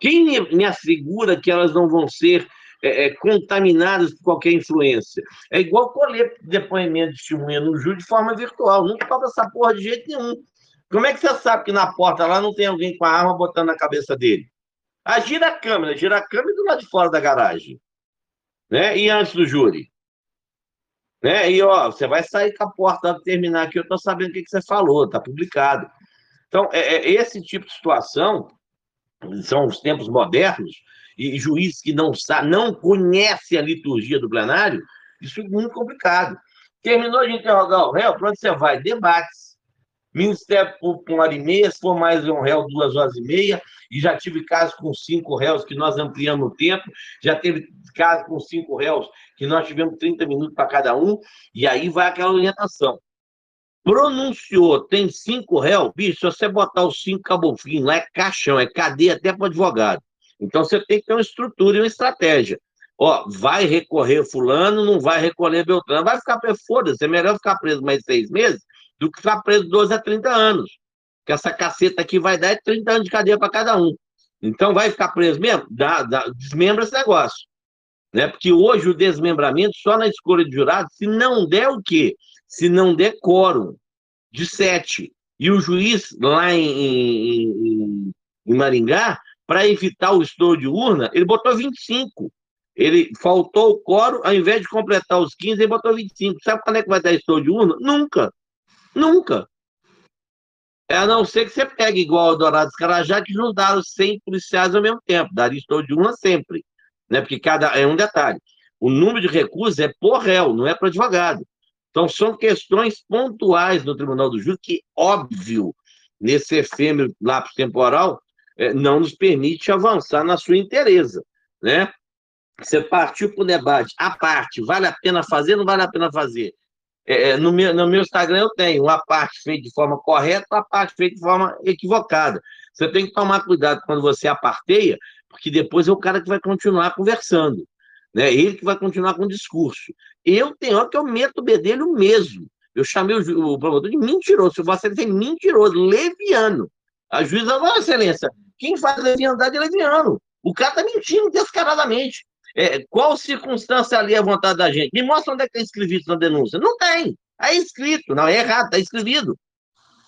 Quem me assegura que elas não vão ser é, é, contaminadas por qualquer influência? É igual colher depoimento de testemunha no júri de forma virtual. Não toca essa porra de jeito nenhum. Como é que você sabe que na porta lá não tem alguém com a arma botando na cabeça dele? Ah, gira a câmera, gira a câmera do lado de fora da garagem. Né? E antes do júri? Né? E ó, você vai sair com a porta terminar aqui, eu estou sabendo o que, que você falou, está publicado. Então, é, é, esse tipo de situação são os tempos modernos, e juiz que não sabe, não conhece a liturgia do plenário, isso é muito complicado. Terminou de interrogar o réu, para onde você vai? Debates. Ministério Público, uma hora e meia, se for mais um réu, duas horas e meia, e já tive casos com cinco réus que nós ampliamos o tempo, já teve casos com cinco réus que nós tivemos 30 minutos para cada um, e aí vai aquela orientação. Pronunciou, tem cinco réus, bicho, se você botar os cinco cabofim lá é caixão, é cadeia até para advogado. Então você tem que ter uma estrutura e uma estratégia. Ó, vai recorrer fulano, não vai recorrer Beltrano, vai ficar preso, foda-se, é melhor ficar preso mais seis meses do que ficar preso 12 a 30 anos. Que essa caceta aqui vai dar 30 anos de cadeia para cada um. Então vai ficar preso mesmo? Dá, dá, desmembra esse negócio. Né? Porque hoje o desmembramento só na escolha de jurado, se não der o quê? se não der quórum de sete. E o juiz lá em, em, em Maringá, para evitar o estouro de urna, ele botou 25. Ele faltou o quórum, ao invés de completar os 15, ele botou 25. Sabe quando é que vai dar estouro de urna? Nunca. Nunca. É a não ser que você pegue igual o Dourado Carajá, que juntaram 100 policiais ao mesmo tempo. Daria estouro de urna sempre. Né? Porque cada é um detalhe. O número de recursos é por réu, não é para advogado. Então, são questões pontuais no Tribunal do Júri que, óbvio, nesse efêmero lapso temporal, é, não nos permite avançar na sua inteireza, né? Você partiu para o debate, a parte, vale a pena fazer não vale a pena fazer? É, é, no, meu, no meu Instagram eu tenho uma parte feita de forma correta, uma parte feita de forma equivocada. Você tem que tomar cuidado quando você aparteia, porque depois é o cara que vai continuar conversando. Né? Ele que vai continuar com o discurso. Eu tenho hora que eu meto o bedelho mesmo. Eu chamei o, o promotor de mentiroso. Se você tem mentiroso, leviano. A juíza, Vossa Excelência, quem faz leviandade é leviano. O cara está mentindo descaradamente. É, qual circunstância ali é a vontade da gente? Me mostra onde é que está escrito na denúncia. Não tem. É escrito. Não, é errado, está escrevido.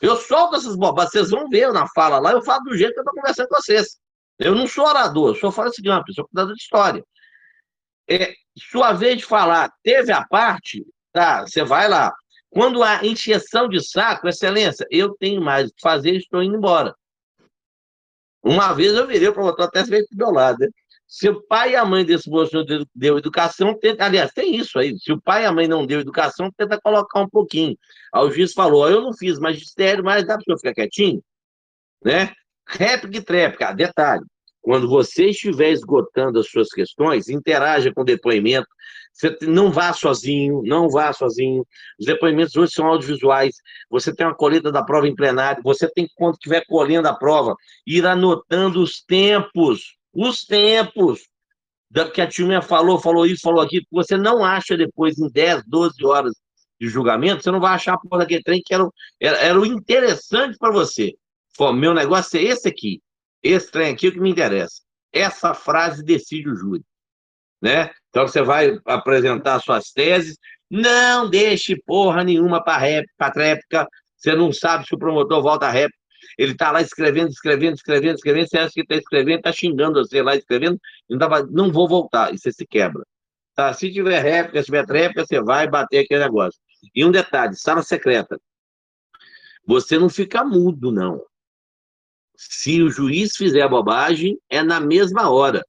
Eu solto essas bobagens. Vocês vão ver na fala lá, eu falo do jeito que eu estou conversando com vocês. Eu não sou orador, eu sou fala seguinte, uma pessoa cuidador de história. É, sua vez de falar, teve a parte, tá, você vai lá. Quando há encheção de saco, excelência, eu tenho mais o que fazer, estou indo embora. Uma vez eu virei o promotor, até veio do meu lado. Né? Se o pai e a mãe desse moço deu, educação, tenta, aliás, tem isso aí. Se o pai e a mãe não deu educação, tenta colocar um pouquinho. Aí o juiz falou: eu não fiz magistério, mas dá para o senhor ficar quietinho? Né? Réplica e tréplica. Detalhe: quando você estiver esgotando as suas questões, interaja com o depoimento. Você não vá sozinho, não vá sozinho. Os depoimentos hoje são audiovisuais. Você tem uma colheita da prova em plenário. Você tem, quando estiver colhendo a prova, ir anotando os tempos os tempos da, que a Tilminha falou, falou isso, falou aquilo, que você não acha depois em 10, 12 horas de julgamento, você não vai achar a porra daquele trem que era, era, era o interessante para você. Pô, meu negócio é esse aqui. Esse trem aqui é o que me interessa. Essa frase decide o júri. Né? Então você vai apresentar suas teses, não deixe porra nenhuma para réplica, você não sabe se o promotor volta a réplica, ele está lá escrevendo, escrevendo, escrevendo, escrevendo, você acha que está escrevendo, está xingando você lá escrevendo, não, tava, não vou voltar, e você se quebra. Tá? Se tiver réplica, se tiver tréplica, você vai bater aquele negócio. E um detalhe, sala secreta. Você não fica mudo, não. Se o juiz fizer bobagem, é na mesma hora.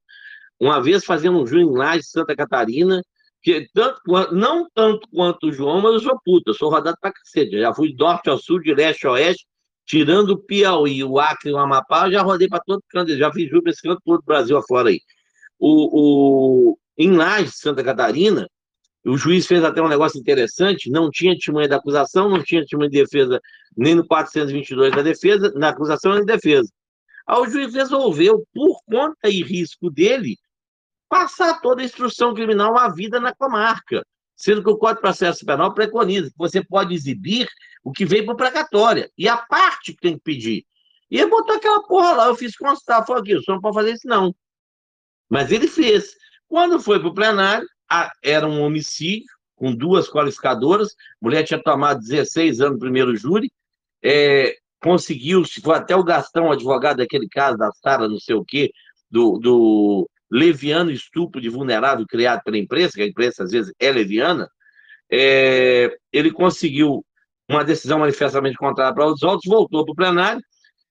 Uma vez fazendo um juiz lá de Santa Catarina, que tanto, não tanto quanto o João, mas eu sou puta, eu sou rodado pra cacete. Já fui de norte ao sul, de leste a oeste, tirando o Piauí, o Acre o Amapá, eu já rodei para todo canto, já fiz juros esse canto todo o Brasil afora aí. O, o, em Lages, Santa Catarina, o juiz fez até um negócio interessante, não tinha testemunha da acusação, não tinha testemunha de defesa nem no 422 da defesa, na acusação nem defesa. Aí o juiz resolveu, por conta e risco dele, passar toda a instrução criminal à vida na comarca, sendo que o Código de Processo Penal preconiza que você pode exibir o que veio para precatória, e a parte que tem que pedir. E ele botou aquela porra lá, eu fiz constar, falou aqui, o senhor não pode fazer isso não. Mas ele fez. Quando foi para o plenário, era um homicídio, com duas qualificadoras, mulher tinha tomado 16 anos no primeiro júri, é, conseguiu, foi até o Gastão, advogado daquele caso da Sara, não sei o quê, do, do leviano estupro de vulnerável criado pela imprensa, que a imprensa às vezes é leviana, é, ele conseguiu uma decisão manifestamente contrária para os autos, voltou para o plenário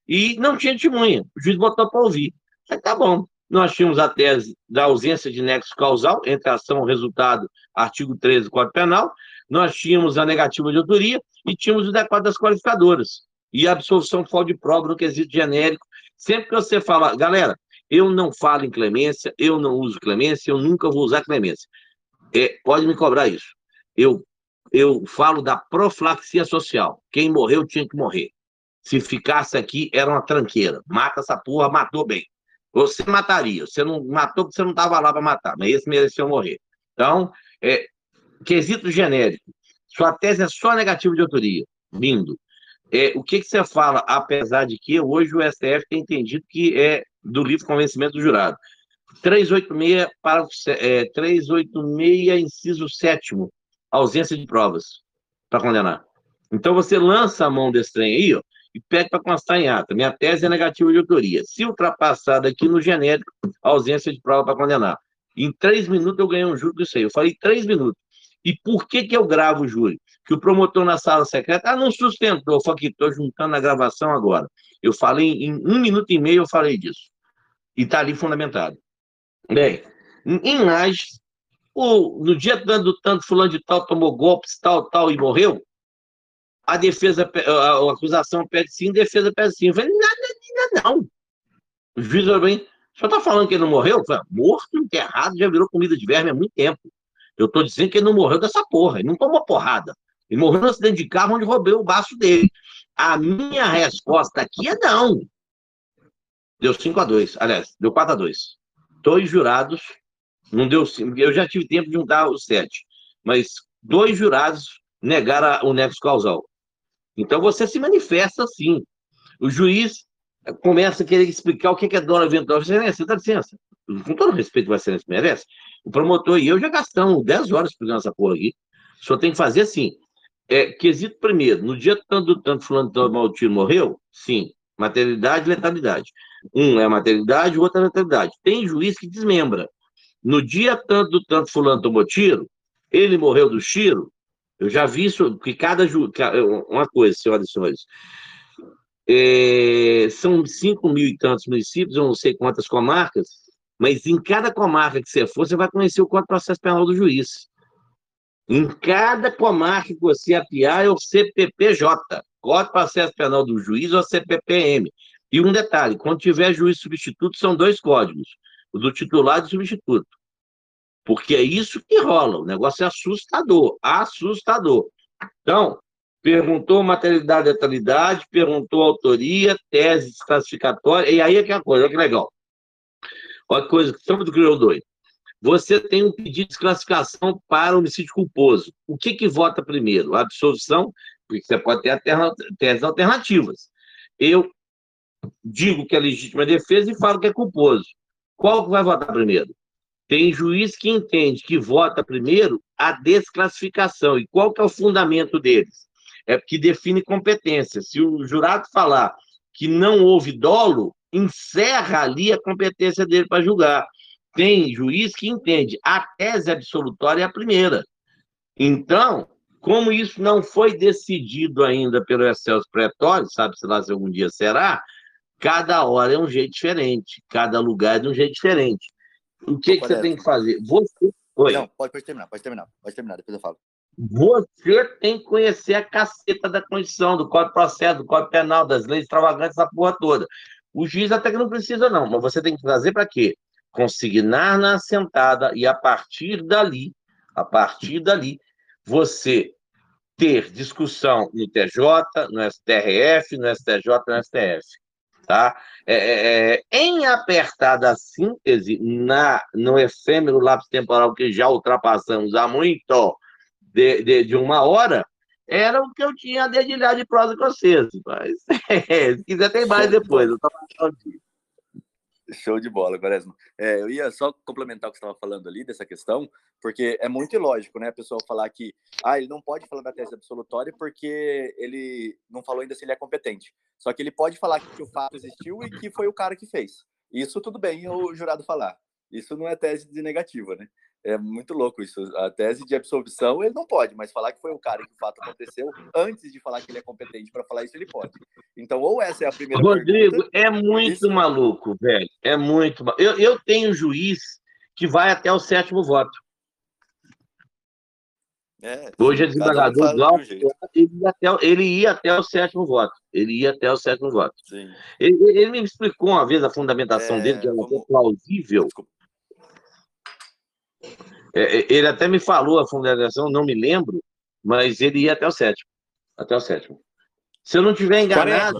e não tinha testemunha. O juiz botou para ouvir. Aí tá bom. Nós tínhamos a tese da ausência de nexo causal entre a ação e resultado, artigo 13 do Código Penal, nós tínhamos a negativa de autoria e tínhamos o decreto das qualificadoras e a absolvição por de prova no quesito genérico. Sempre que você fala, galera, eu não falo em clemência, eu não uso clemência, eu nunca vou usar clemência. É, pode me cobrar isso. Eu eu falo da profilaxia social. Quem morreu tinha que morrer. Se ficasse aqui, era uma tranqueira. Mata essa porra, matou bem. Você mataria. Você não matou porque você não estava lá para matar, mas esse mereceu morrer. Então, é, quesito genérico. Sua tese é só negativa de autoria. Lindo. É, o que, que você fala, apesar de que hoje o STF tem entendido que é do livro Convencimento do Jurado. 386, para, é, 386 inciso 7 ausência de provas para condenar. Então você lança a mão desse trem aí, ó, e pede para constar em ata. Minha tese é negativa de autoria. Se ultrapassada aqui no genérico, ausência de prova para condenar. Em três minutos eu ganhei um júri disso aí. Eu falei três minutos. E por que, que eu gravo o júri? Que o promotor na sala secreta, ah, não sustentou. Falei que estou juntando a gravação agora. Eu falei em um minuto e meio, eu falei disso. E está ali fundamentado. Bem, em Lages, o, no dia dando tanto fulano de tal tomou golpes, tal, tal, e morreu, a defesa, a, acusação pede sim, a defesa pede sim. Eu falei, nada, nada não. O juiz falou bem, senhor está falando que ele não morreu? Eu falei, morto, enterrado, já virou comida de verme há muito tempo. Eu estou dizendo que ele não morreu dessa porra, ele não tomou porrada. Ele morreu no acidente de carro onde roubei o baço dele. A minha resposta aqui é não. Deu 5 a 2 aliás, deu 4 a 2 Dois jurados não deu Eu já tive tempo de juntar os sete, mas dois jurados negaram o nexo causal. Então você se manifesta assim. O juiz começa a querer explicar o que é dona eventual. Excelência, dá licença. Com todo respeito que o Excelência merece, o promotor e eu já gastamos 10 horas explicando essa porra aqui. Só tem que fazer assim. É, quesito primeiro, no dia tanto, tanto fulano tomou tiro morreu? Sim. Maternidade e letalidade. Um é maternidade, o outro é letalidade. Tem juiz que desmembra. No dia tanto tanto fulano tomou tiro, ele morreu do tiro. Eu já vi isso, que cada ju... uma coisa, senhoras e senhores. É, são cinco mil e tantos municípios, eu não sei quantas comarcas, Mas em cada comarca que você for, você vai conhecer o de Processo Penal do juiz. Em cada comarca que você apiar é o CPPJ, Código de Processo Penal do Juiz ou CPPM. E um detalhe, quando tiver juiz substituto, são dois códigos, o do titular e do substituto. Porque é isso que rola, o negócio é assustador, assustador. Então, perguntou materialidade e letalidade, perguntou autoria, tese classificatória, e aí é que é a coisa, olha que legal. Olha que coisa, estamos do criou doido. Você tem um pedido de classificação para homicídio culposo. O que que vota primeiro? A absolvição, porque você pode ter teses alternativas. Eu digo que é legítima defesa e falo que é culposo. Qual que vai votar primeiro? Tem juiz que entende que vota primeiro a desclassificação. E qual que é o fundamento deles? É que define competência. Se o jurado falar que não houve dolo, encerra ali a competência dele para julgar. Tem juiz que entende a tese absolutória é a primeira. Então, como isso não foi decidido ainda pelo excelso pretório, sabe-se lá se algum dia será, cada hora é um jeito diferente, cada lugar é de um jeito diferente. O que, que você tem que fazer? Você. Oi. Não, pode, pode terminar, pode terminar, pode terminar, depois eu falo. Você tem que conhecer a caceta da Constituição, do Código de Processo, do Código Penal, das leis extravagantes, da porra toda. O juiz até que não precisa, não, mas você tem que trazer para quê? Consignar na assentada e a partir dali, a partir dali, você ter discussão no TJ, no STRF, no STJ, no STF. Tá? É, é, é, em apertada síntese, na, no efêmero lápis temporal que já ultrapassamos há muito de, de, de uma hora, era o que eu tinha a dedilhar de prosa com vocês. Mas, se quiser, tem mais depois. Eu falando disso. Show de bola, Quaresma. É, eu ia só complementar o que você estava falando ali dessa questão, porque é muito ilógico, né, a pessoa falar que ah, ele não pode falar da tese absolutória porque ele não falou ainda se ele é competente. Só que ele pode falar que o fato existiu e que foi o cara que fez. Isso tudo bem o jurado falar. Isso não é tese de negativa, né? É muito louco isso. A tese de absolvição ele não pode, mas falar que foi o cara que o fato aconteceu antes de falar que ele é competente para falar isso, ele pode. Então, ou essa é a primeira Rodrigo, pergunta, é muito isso... maluco, velho. É muito. Eu, eu tenho juiz que vai até o sétimo voto. É, Hoje é desembargador do alto, ele, ia até, ele ia até o sétimo voto. Ele ia até o sétimo voto. Ele, ele, me explicou uma vez a fundamentação é, dele, que era como... plausível. Desculpa é, é, ele até me falou a fundamentação, não me lembro, mas ele ia até o sétimo. Até o sétimo. Se eu não tiver enganado.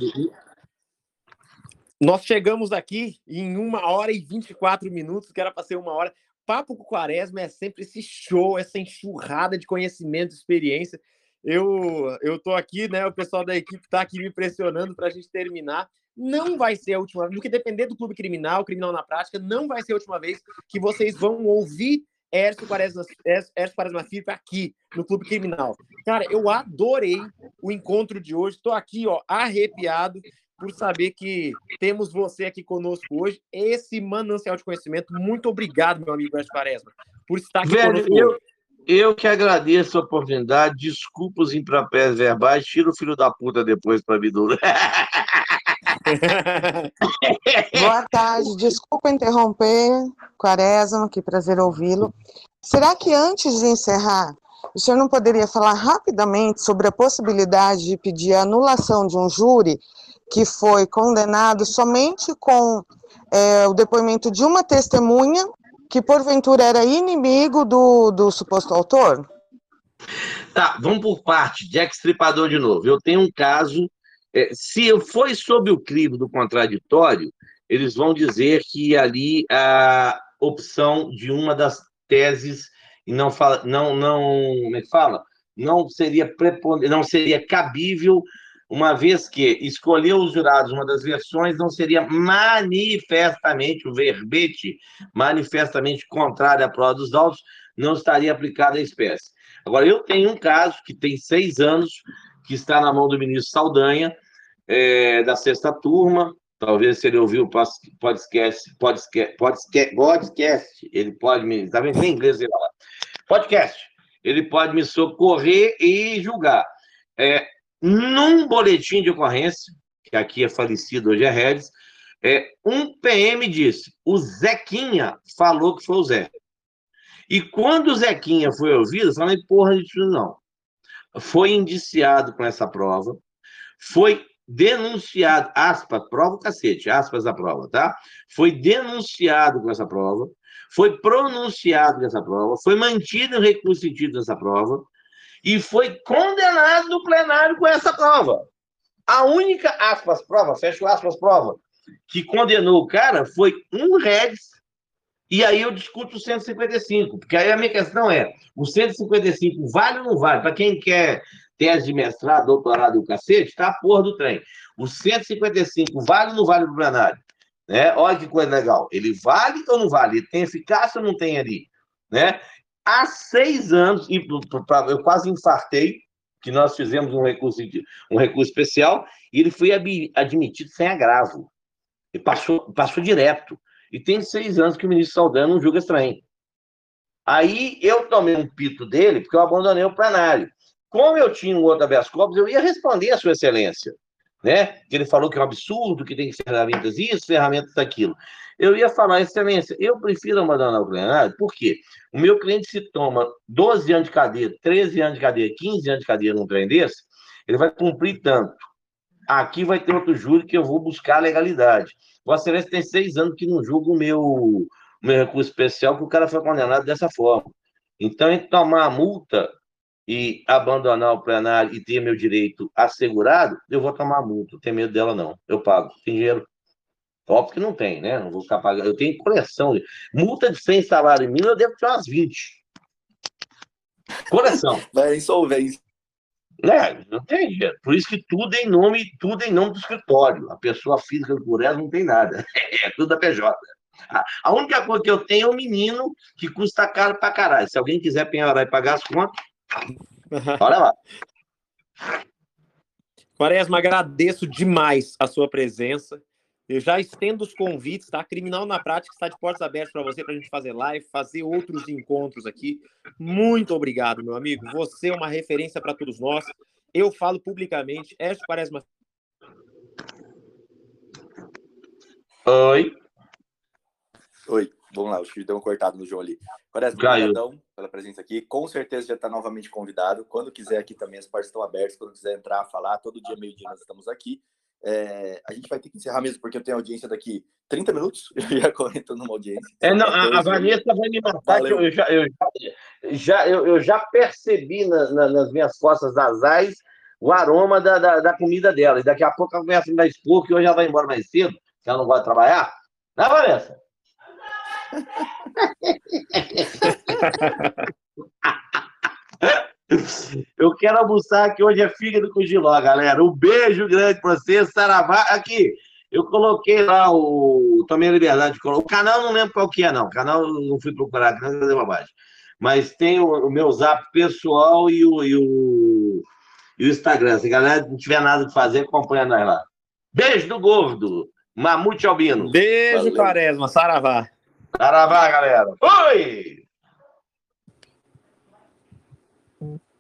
Nós chegamos aqui em uma hora e 24 minutos, que era para ser uma hora. Papo com o Quaresma é sempre esse show, essa enxurrada de conhecimento, experiência. Eu eu tô aqui, né? O pessoal da equipe está aqui me pressionando para a gente terminar. Não vai ser a última vez, no que depender do clube criminal, criminal na prática, não vai ser a última vez que vocês vão ouvir Ércio Quaresma, Ércio Quaresma Filho aqui no Clube Criminal. Cara, eu adorei o encontro de hoje. Estou aqui, ó, arrepiado por saber que temos você aqui conosco hoje. Esse manancial de conhecimento. Muito obrigado, meu amigo Ércio Quaresma, por estar aqui Velho, conosco. Eu, eu que agradeço a oportunidade. Desculpa os impropérios verbais. Tira o filho da puta depois para me durar. Boa tarde, desculpa interromper, Quaresma, que prazer ouvi-lo. Será que antes de encerrar, o senhor não poderia falar rapidamente sobre a possibilidade de pedir a anulação de um júri que foi condenado somente com é, o depoimento de uma testemunha que porventura era inimigo do, do suposto autor? Tá, vamos por parte. Jack Stripador de novo. Eu tenho um caso se foi sob o crivo do contraditório, eles vão dizer que ali a opção de uma das teses e não fala, não, não, como é fala? Não seria não seria cabível, uma vez que escolheu os jurados uma das versões, não seria manifestamente o verbete, manifestamente contrário à prova dos autos, não estaria aplicada à espécie. Agora, eu tenho um caso que tem seis anos, que está na mão do ministro Saldanha, é, da sexta turma. Talvez se ele ouviu o podcast, podcast, podcast, podcast, ele pode me. Está vendo em inglês ele fala? Podcast. Ele pode me socorrer e julgar. É, num boletim de ocorrência, que aqui é falecido hoje é Redes, É, um PM disse, o Zequinha falou que foi o Zé. E quando o Zequinha foi ouvido, falei, porra disso não. Foi indiciado com essa prova, foi denunciado, aspas, prova o cacete, aspas da prova, tá? Foi denunciado com essa prova, foi pronunciado com essa prova, foi mantido em recurso sentido nessa prova e foi condenado no plenário com essa prova. A única, aspas, prova, fecha aspas, prova, que condenou o cara foi um Redes e aí eu discuto o 155, porque aí a minha questão é: o 155 vale ou não vale? Para quem quer tese de mestrado, doutorado e o cacete, tá a porra do trem. O 155 vale ou não vale para o plenário? Né? Olha que coisa legal. Ele vale ou não vale? Ele tem eficácia ou não tem ali? Né? Há seis anos, e eu quase infartei, que nós fizemos um recurso, um recurso especial, e ele foi admitido sem agravo. Ele passou, passou direto. E tem seis anos que o ministro Saldanha não julga estranho. Aí eu tomei um pito dele, porque eu abandonei o plenário. Como eu tinha um outro habeas corpus, eu ia responder a sua excelência. Né? Que ele falou que é um absurdo, que tem ferramentas isso, ferramentas aquilo. Eu ia falar, excelência, eu prefiro abandonar o plenário, por quê? O meu cliente se toma 12 anos de cadeia, 13 anos de cadeia, 15 anos de cadeia num trem desse, ele vai cumprir tanto. Aqui vai ter outro júri que eu vou buscar a legalidade. Vossa Excelência tem seis anos que não julga o meu, meu recurso especial, que o cara foi condenado dessa forma. Então, em tomar a multa e abandonar o plenário e ter meu direito assegurado, eu vou tomar a multa. Não tenho medo dela, não. Eu pago. Tem dinheiro. Óbvio que não tem, né? Não vou ficar pagando. Eu tenho coleção. Multa de 100 salários mínimos, eu devo ter umas 20. Coleção. Vai insolvência. Né? Não tem dinheiro. Por isso que tudo é em nome, tudo é em nome do escritório. A pessoa física por ela não tem nada. É tudo da PJ. A única coisa que eu tenho é um menino que custa caro pra caralho. Se alguém quiser penhorar e pagar as contas, olha lá. Quaresma, agradeço demais a sua presença. Eu já estendo os convites, tá? Criminal na Prática está de portas abertas para você, para a gente fazer live, fazer outros encontros aqui. Muito obrigado, meu amigo. Você é uma referência para todos nós. Eu falo publicamente. Parece uma. Oi. Oi. Vamos lá, acho que deu um cortado no João ali. Quaresma, obrigadão pela presença aqui. Com certeza já está novamente convidado. Quando quiser aqui também, as portas estão abertas. Quando quiser entrar, falar, todo dia, meio-dia, nós estamos aqui. É, a gente vai ter que encerrar mesmo, porque eu tenho audiência daqui 30 minutos, eu já correndo numa audiência. É, não, a, a Vanessa vai me matar, que eu já, eu já, eu, eu já percebi na, na, nas minhas costas das ais o aroma da, da, da, comida dela. E daqui a pouco ela começa a me dar expor, que hoje ela vai embora mais cedo, que ela não gosta de trabalhar. Né, Vanessa? Eu quero almoçar que hoje é fígado com giló, galera. Um beijo grande para você, Saravá. Aqui, eu coloquei lá o. Tomei a liberdade de colocar. O canal não lembro qual que é, não. O canal não fui procurar, que não fazer bobagem. Mas tem o, o, meu zap pessoal e o, e o, e o Instagram. Se a galera não tiver nada de fazer, acompanha nós lá. Beijo do gordo. Mamute Albino. Beijo, Valeu. Quaresma. Saravá. Saravá, galera. Oi!